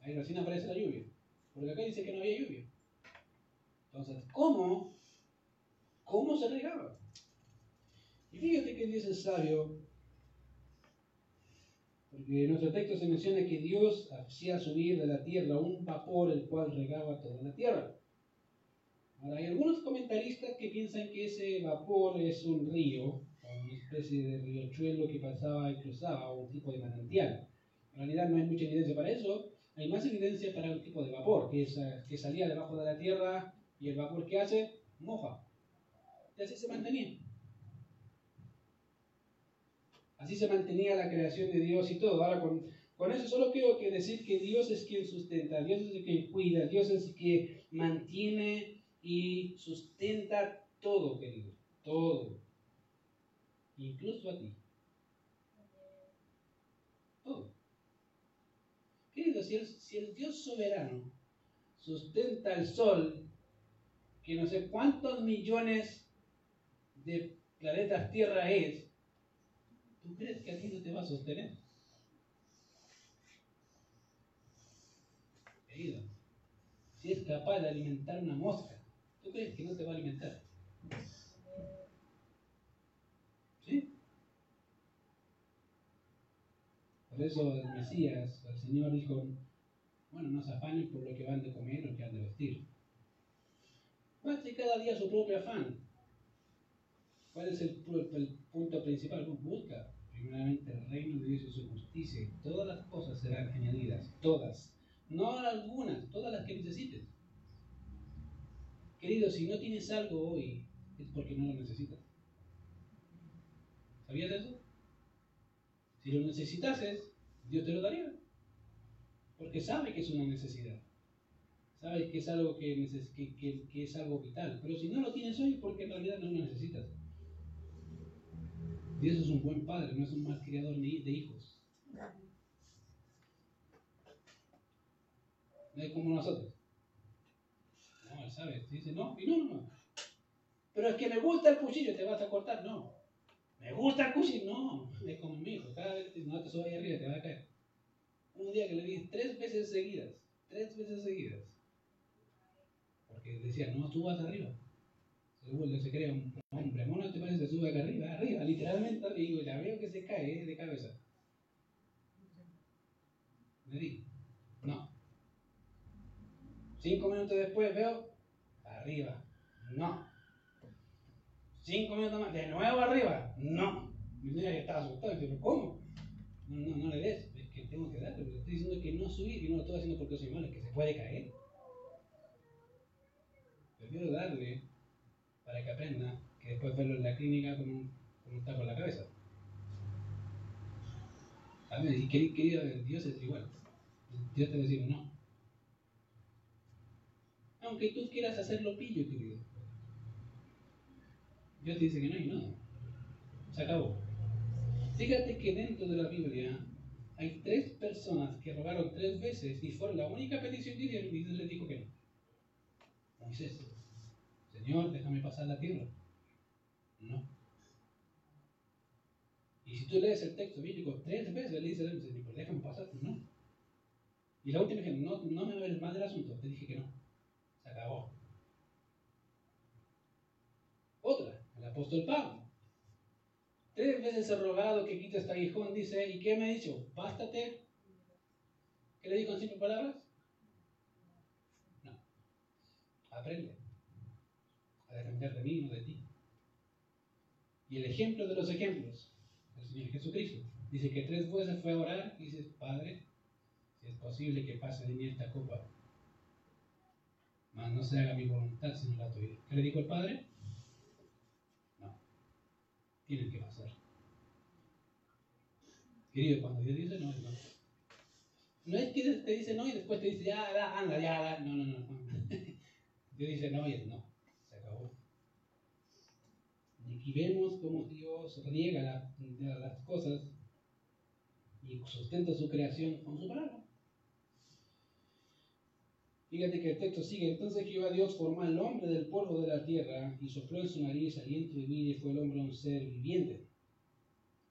Ahí recién aparece la lluvia. Porque acá dice que no había lluvia. Entonces, ¿cómo cómo se regaba. Y fíjate que Dios es sabio, porque en nuestro texto se menciona que Dios hacía subir de la tierra un vapor el cual regaba toda la tierra. Ahora, hay algunos comentaristas que piensan que ese vapor es un río, una especie de riachuelo que pasaba y cruzaba, un tipo de manantial. En realidad no hay mucha evidencia para eso, hay más evidencia para un tipo de vapor, que, es, eh, que salía debajo de la tierra y el vapor que hace, moja. Y así se mantenía. Así se mantenía la creación de Dios y todo. Ahora, con, eso solo quiero que decir que Dios es quien sustenta, Dios es el que cuida, Dios es el que mantiene y sustenta todo, querido. Todo. Incluso a ti. Todo. Si el, si el Dios soberano sustenta el sol, que no sé cuántos millones de planetas Tierra es, ¿tú crees que a no te va a sostener? Querido, si es capaz de alimentar una mosca, ¿tú crees que no te va a alimentar? ¿Sí? Por eso el Mesías, el Señor dijo, bueno, no se afanen por lo que van de comer o que han de vestir. Mate cada día su propio afán. ¿Cuál es el, punto principal? Busca primeramente el reino de Dios y su justicia todas las cosas serán añadidas, todas. No algunas, todas las que necesites. Querido, si no tienes algo hoy, es porque no lo necesitas. ¿Sabías eso? Si lo necesitases, Dios te lo daría. Porque sabe que es una necesidad. Sabe que es algo que, que, es algo vital. Pero si no lo tienes hoy, porque en realidad no lo necesitas. Dios es un buen padre, no es un mal criador de hijos. No es como nosotros. No, él sabe. Dice, no, y no, no. Pero es que me gusta el cuchillo, te vas a cortar. No. Me gusta el cuchillo. No. Es como mi hijo. Cada vez que no te subas ahí arriba, te va a caer. Un día que le vi tres veces seguidas. Tres veces seguidas. Porque decía, no subas arriba. Se, se crea un hombre. Mono te parece, se sube acá arriba, arriba, literalmente arriba. Y la veo que se cae de cabeza. Le di, no. Cinco minutos después veo, arriba, no. Cinco minutos más, de nuevo arriba, no. Mi que estaba asustado, pero ¿cómo? No, no, no le des, es que tengo que darle, pero estoy diciendo que no subir y no lo estoy haciendo porque soy malo, es que se puede caer. Prefiero darle para que aprenda que después verlo en la clínica con un, con taco en la cabeza. A ver, y querido, Dios es igual. Dios te va a no. Aunque tú quieras hacerlo pillo, querido. Dios dice que no hay nada. Se acabó. Fíjate que dentro de la Biblia hay tres personas que rogaron tres veces y fue la única petición que hicieron y Dios les dijo que no. Moisés, Señor, déjame pasar la tierra. No. Y si tú lees el texto bíblico tres veces, le dice Señor, déjame pasar. No. Y la última dije, no, no me hables más del asunto. Te dije que no. Se acabó. Otra, el apóstol Pablo. Tres veces he rogado que quite este aguijón, dice, ¿y qué me ha dicho? Bástate. ¿Qué le digo en cinco palabras? No. Aprende a depender de mí, no de ti. Y el ejemplo de los ejemplos, el Señor Jesucristo, dice que tres veces fue a orar y dice, Padre, si es posible que pase de mí esta copa, mas no se haga mi voluntad sino la tuya. ¿Qué le dijo el Padre? No, tiene que pasar. Querido, cuando Dios dice no, no. No es que te dice no y después te dice, ya, da, anda, ya, da. No, no, no. (laughs) Dios dice no y es no. Se acabó. Y aquí vemos cómo Dios riega la, las cosas y sustenta su creación con su palabra. Fíjate que el texto sigue. Entonces Jehová Dios formó al hombre del polvo de la tierra y sopló en su nariz aliento de vida y fue el hombre un ser viviente.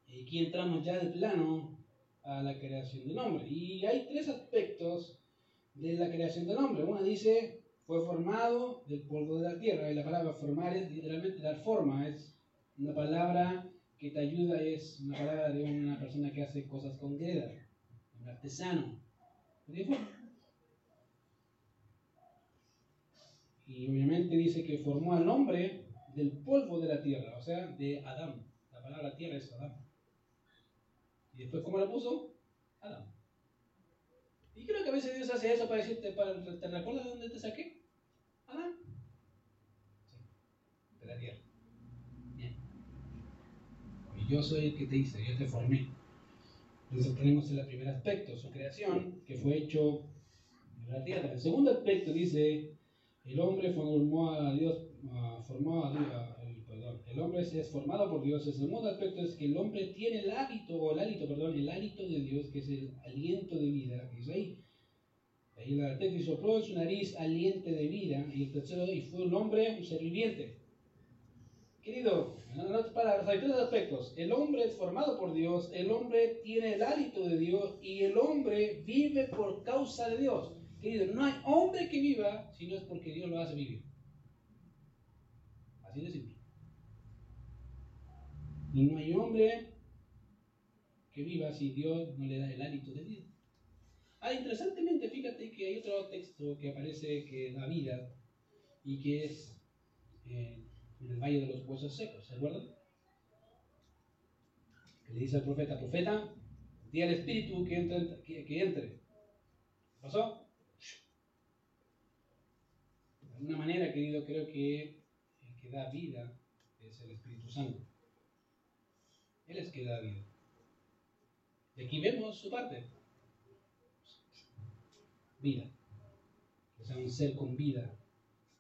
Y aquí entramos ya del plano a la creación del hombre. Y hay tres aspectos de la creación del hombre. Una dice fue formado del polvo de la tierra. Y la palabra formar es literalmente dar forma, es una palabra que te ayuda, es una palabra de una persona que hace cosas con greda, un artesano. Y obviamente dice que formó al hombre del polvo de la tierra, o sea, de Adán. La palabra tierra es Adán. Y después, ¿cómo la puso? Adán. Y creo que a veces Dios hace eso para decirte, para, ¿te recuerdas de dónde te saqué? Adán. Sí, de la tierra. Bien. Y yo soy el que te hice, yo te formé. Entonces tenemos el primer aspecto, su creación, que fue hecho de la tierra. El segundo aspecto dice, el hombre formó a Dios, formó a Dios, perdón, el hombre es formado por Dios. El segundo aspecto es que el hombre tiene el hábito, o el perdón, el hálito de Dios, que es el aliento de vida, que es ahí. La y sopló en su nariz aliente de vida. Y el tercero, y fue un hombre, un ser viviente. Querido, en otras palabras, hay tres aspectos. El hombre es formado por Dios, el hombre tiene el hálito de Dios y el hombre vive por causa de Dios. Querido, no hay hombre que viva si no es porque Dios lo hace vivir. Así de simple. Y no hay hombre que viva si Dios no le da el hálito de vida. Ah, interesantemente, fíjate que hay otro texto que aparece que da vida y que es eh, en el valle de los huesos secos, ¿se acuerdan? Que le dice al profeta, profeta, di al espíritu que entre. Que, entre. ¿Pasó? Alguna manera, querido, creo que el que da vida es el Espíritu Santo. Él es que da vida. Y aquí vemos su parte. Vida. O sea, un ser con vida,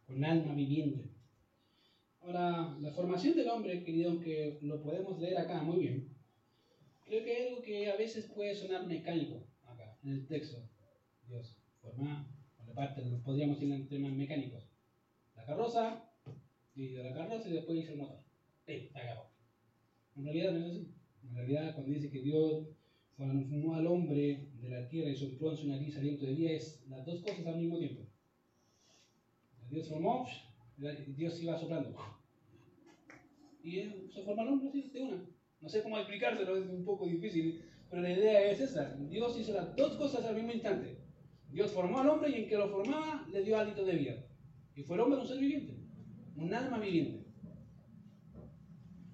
con alma viviente. Ahora, la formación del hombre, querido, aunque lo podemos leer acá muy bien, creo que hay algo que a veces puede sonar mecánico acá, en el texto. Dios forma, o la parte, podríamos ir en temas mecánicos. La carroza, dividió la carroza y después hizo el motor. ¡Eh! Acabó. En realidad no es así. En realidad, cuando dice que Dios formó al hombre de la tierra y sopló en su nariz aliento de vida, es las dos cosas al mismo tiempo. Dios formó, Dios iba soplando. Y se forma el hombre así, de una. No sé cómo explicárselo, es un poco difícil, pero la idea es esa. Dios hizo las dos cosas al mismo instante. Dios formó al hombre y en que lo formaba le dio hálito de vida. Y fue el hombre un ser viviente, un alma viviente.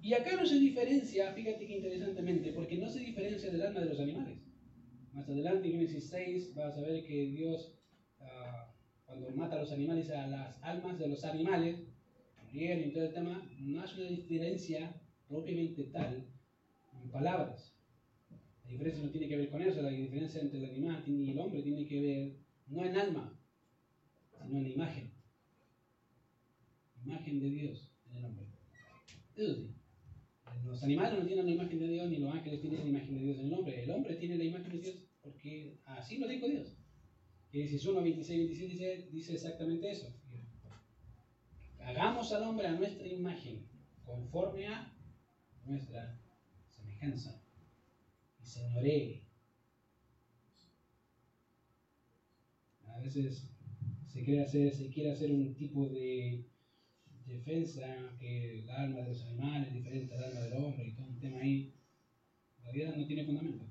Y acá no se diferencia, fíjate que interesantemente, porque no se diferencia del alma de los animales. Más adelante en Génesis 6 vas a ver que Dios ah, cuando mata a los animales, a las almas de los animales, y todo el tema, no hace una diferencia propiamente tal en palabras. La diferencia no tiene que ver con eso, la diferencia entre el animal y el hombre tiene que ver no en alma, sino en imagen. Imagen de Dios en el hombre. Eso sí. Los animales no tienen la imagen de Dios, ni los ángeles tienen la imagen de Dios en el hombre. El hombre tiene la imagen de Dios porque así lo dijo Dios. Génesis 1, 26, 27 dice, dice exactamente eso. Hagamos al hombre a nuestra imagen, conforme a nuestra semejanza, y señoree. A veces se quiere hacer, se quiere hacer un tipo de defensa que el alma de los animales es diferente al alma del hombre y todo un tema ahí. La vida no tiene fundamento.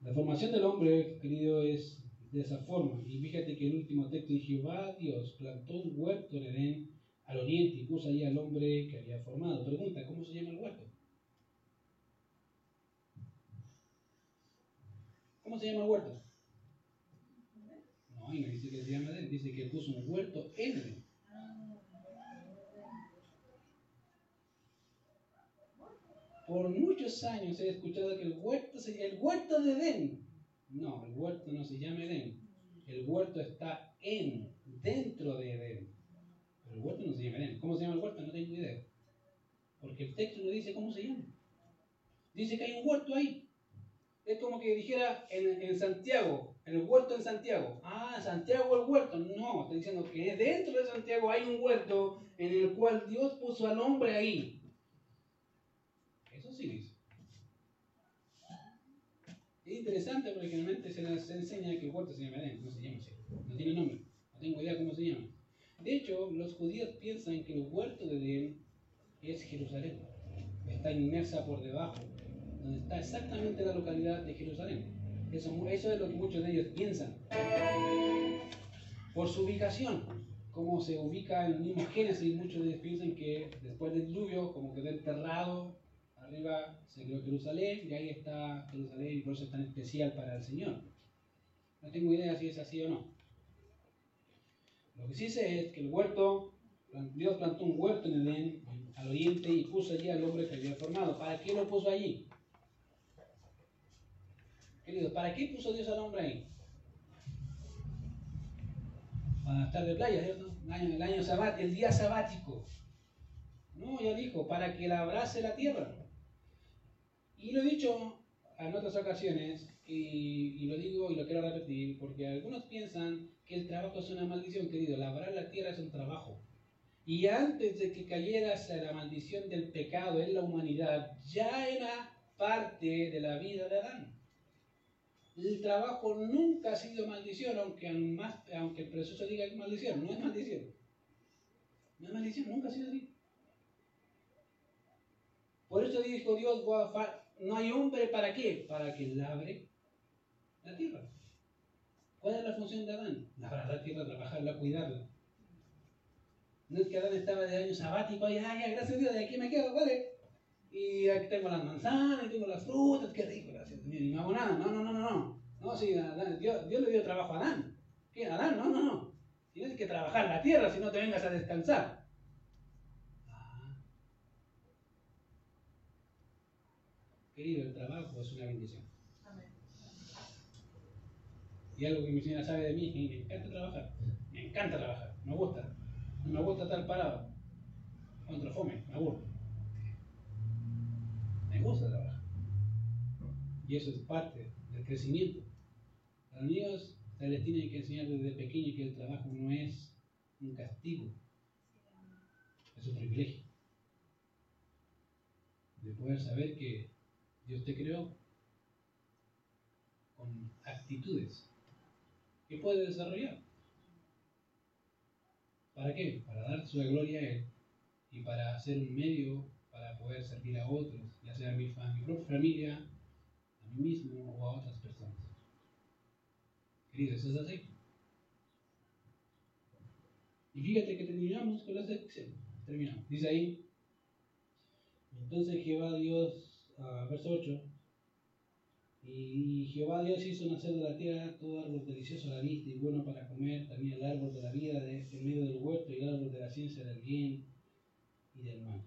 La formación del hombre, querido, es de esa forma. Y fíjate que el último texto dice, Jehová Dios plantó un huerto en Edén al oriente y puso ahí al hombre que había formado. Pregunta, ¿cómo se llama el huerto? ¿Cómo se llama el huerto? Dice que se llama dice que puso un huerto en. Por muchos años he escuchado que el huerto, el huerto de Edén. No, el huerto no se llama Edén. El huerto está en, dentro de Edén. Pero el huerto no se llama Edén. ¿Cómo se llama el huerto? No tengo idea. Porque el texto no dice cómo se llama. Dice que hay un huerto ahí. Es como que dijera en, en Santiago, el huerto en Santiago. Ah, Santiago el huerto. No, está diciendo que dentro de Santiago hay un huerto en el cual Dios puso al hombre ahí. Eso sí dice. Es interesante porque generalmente se nos enseña que el huerto se llama Edén, no se llama así, no tiene nombre, no tengo idea cómo se llama. De hecho, los judíos piensan que el huerto de Edén es Jerusalén, está inmersa por debajo, donde está exactamente la localidad de Jerusalén. Eso, eso es lo que muchos de ellos piensan. Por su ubicación, como se ubica en el mismo Génesis, muchos de ellos piensan que después del diluvio, como quedó enterrado, arriba se creó Jerusalén y ahí está Jerusalén y por eso es tan especial para el Señor. No tengo idea si es así o no. Lo que sí sé es que el huerto, Dios plantó un huerto en Edén, al oriente, y puso allí al hombre que había formado. ¿Para qué lo puso allí? Queridos, ¿para qué puso Dios al hombre ahí? Para estar de playa, ¿cierto? El año, el el día sabático. No, ya dijo, para que labrase la tierra. Y lo he dicho en otras ocasiones, y, y, lo digo y lo quiero repetir, porque algunos piensan que el trabajo es una maldición, querido. Labrar la tierra es un trabajo. Y antes de que cayera la maldición del pecado en la humanidad, ya era parte de la vida de Adán. El trabajo nunca ha sido maldición, aunque, más, aunque el proceso diga que maldición. No es maldición. No es maldición, nunca ha sido así. Por eso dijo Dios, no hay hombre para qué? Para que labre la tierra. ¿Cuál es la función de Adán? Labrar la tierra, trabajarla, cuidarla. No es que Adán estaba de año sabático, y ay, gracias a Dios, de aquí me quedo, vale. Y aquí tengo las manzanas, y tengo las frutas, qué rico, gracias y no hago nada. No, no, no, no, no. No, sí, Adán, Dios, Dios, le dio trabajo a Adán. ¿Qué? Adán, no, no, no. Tienes que trabajar la tierra si no te vengas a descansar. Ah. Querido, el trabajo es una bendición. Y algo que mi señora sabe de mí, me encanta trabajar. Me encanta trabajar, me gusta. No me gusta estar parado. Contra fome, me aburro. Me gusta trabajar. Y eso es parte del crecimiento. A los niños se les tiene que enseñar desde pequeño que el trabajo no es un castigo, es un privilegio. De poder saber que Dios te creó con actitudes que puede desarrollar. ¿Para qué? Para dar su gloria a Él y para ser un medio para poder servir a otros, ya sea a mi, a mi propia familia, mismo o a otras personas. Queridos, eso es así. Y fíjate que terminamos con la sección. Terminamos. Dice ahí, entonces Jehová Dios, uh, verso 8, y Jehová Dios hizo nacer de la tierra todo árbol delicioso a la vista y bueno para comer, también el árbol de la vida de, en medio del huerto y el árbol de la ciencia del bien y del mal.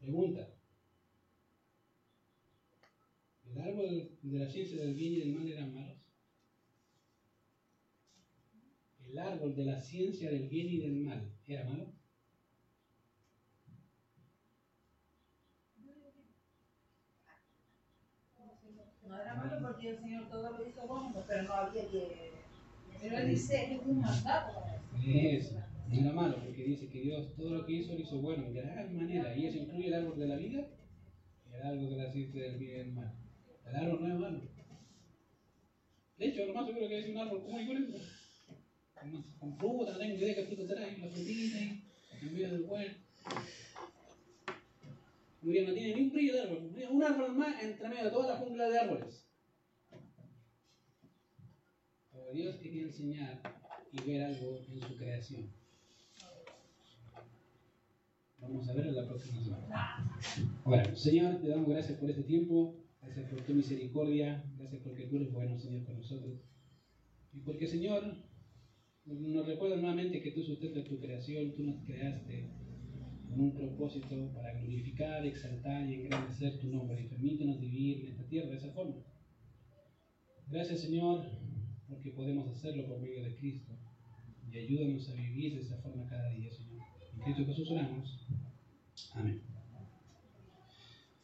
Pregunta. ¿El árbol de la ciencia del bien y del mal eran malos? ¿El árbol de la ciencia del bien y del mal era malo? No era malo porque el Señor todo lo hizo bueno, pero no había que. Pero Él dice que es un mandato para eso. No era malo porque dice que Dios todo lo que hizo lo hizo bueno de gran manera. Y eso incluye el árbol de la vida y el árbol de la ciencia del bien y del mal. El árbol no es malo. De hecho, lo más seguro que es un árbol común y corriente. Con, fruta, no tengo idea qué fruta será, la frutita en medio del huerto. Muy bien, no tiene ni un brillo de árbol. Un árbol más entre medio de toda la jungla de árboles. Pero Dios quería enseñar y ver algo en su creación. Vamos a ver en la próxima semana. Bueno, Señor, te damos gracias por este tiempo, gracias por tu misericordia, gracias porque tú eres bueno, Señor, con nosotros. Y porque, Señor, nos recuerda nuevamente que tú sustentas tu creación, tú nos creaste con un propósito para glorificar, exaltar y engrandecer tu nombre. Y permítenos vivir en esta tierra de esa forma. Gracias, Señor, porque podemos hacerlo por medio de Cristo. Y ayúdanos a vivir de esa forma cada día, Señor. En Cristo Jesús oramos. Amén.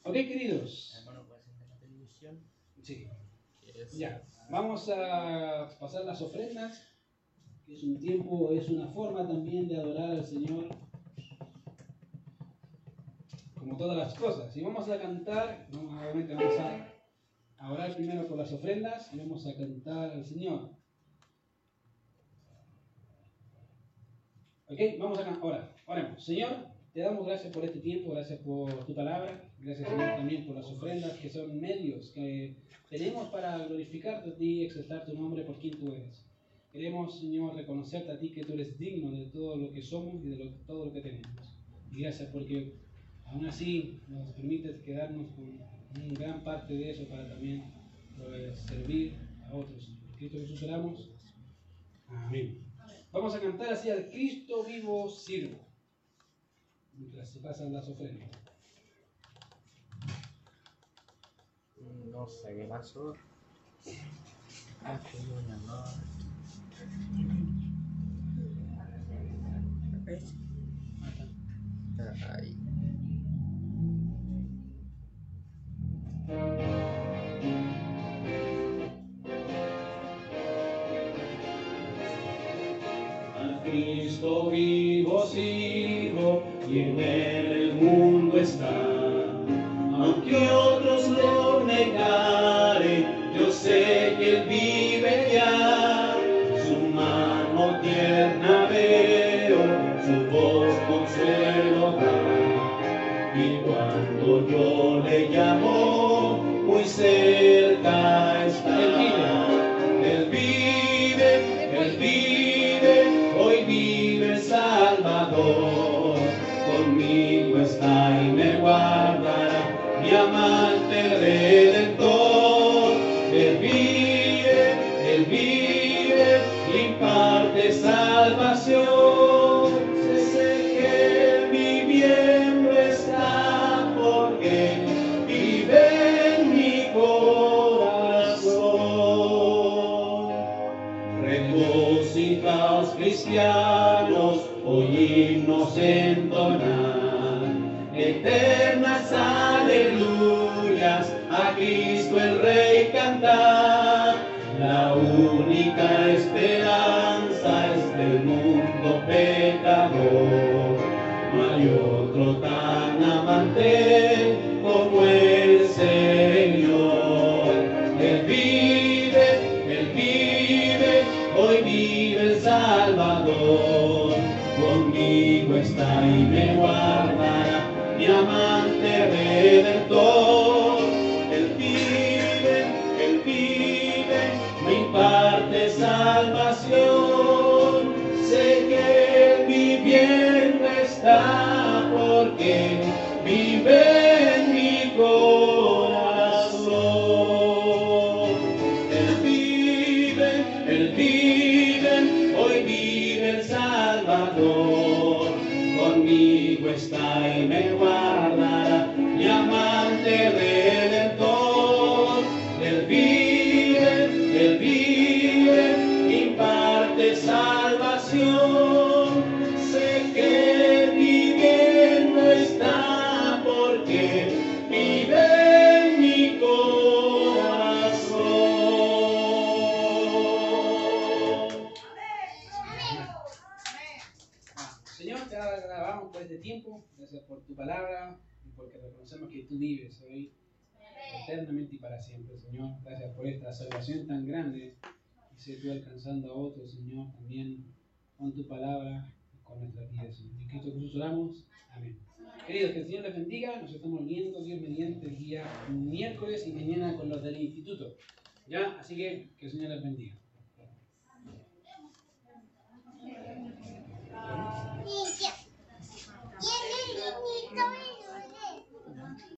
Ok, queridos. Sí. Ya, vamos a pasar las ofrendas, que es un tiempo, es una forma también de adorar al Señor, como todas las cosas. Y vamos a cantar, obviamente vamos a orar primero por las ofrendas y vamos a cantar al Señor. Ok, vamos a orar, oremos. Señor, te damos gracias por este tiempo, gracias por tu palabra, gracias Señor también por las ofrendas que son medios que tenemos para glorificarte a ti y exaltar tu nombre por quien tú eres. Queremos, Señor, reconocerte a ti que tú eres digno de todo lo que somos y de lo, todo lo que tenemos. Y gracias porque aún así nos permites quedarnos con una gran parte de eso para también pues, servir a otros. Cristo Jesús oramos. Amén. Vamos a cantar hacia el Cristo vivo sirvo mientras se pasan las ofrendas. Mm, no sé qué pasó. Ah, Ay. A Cristo vivo sí y en el mundo está.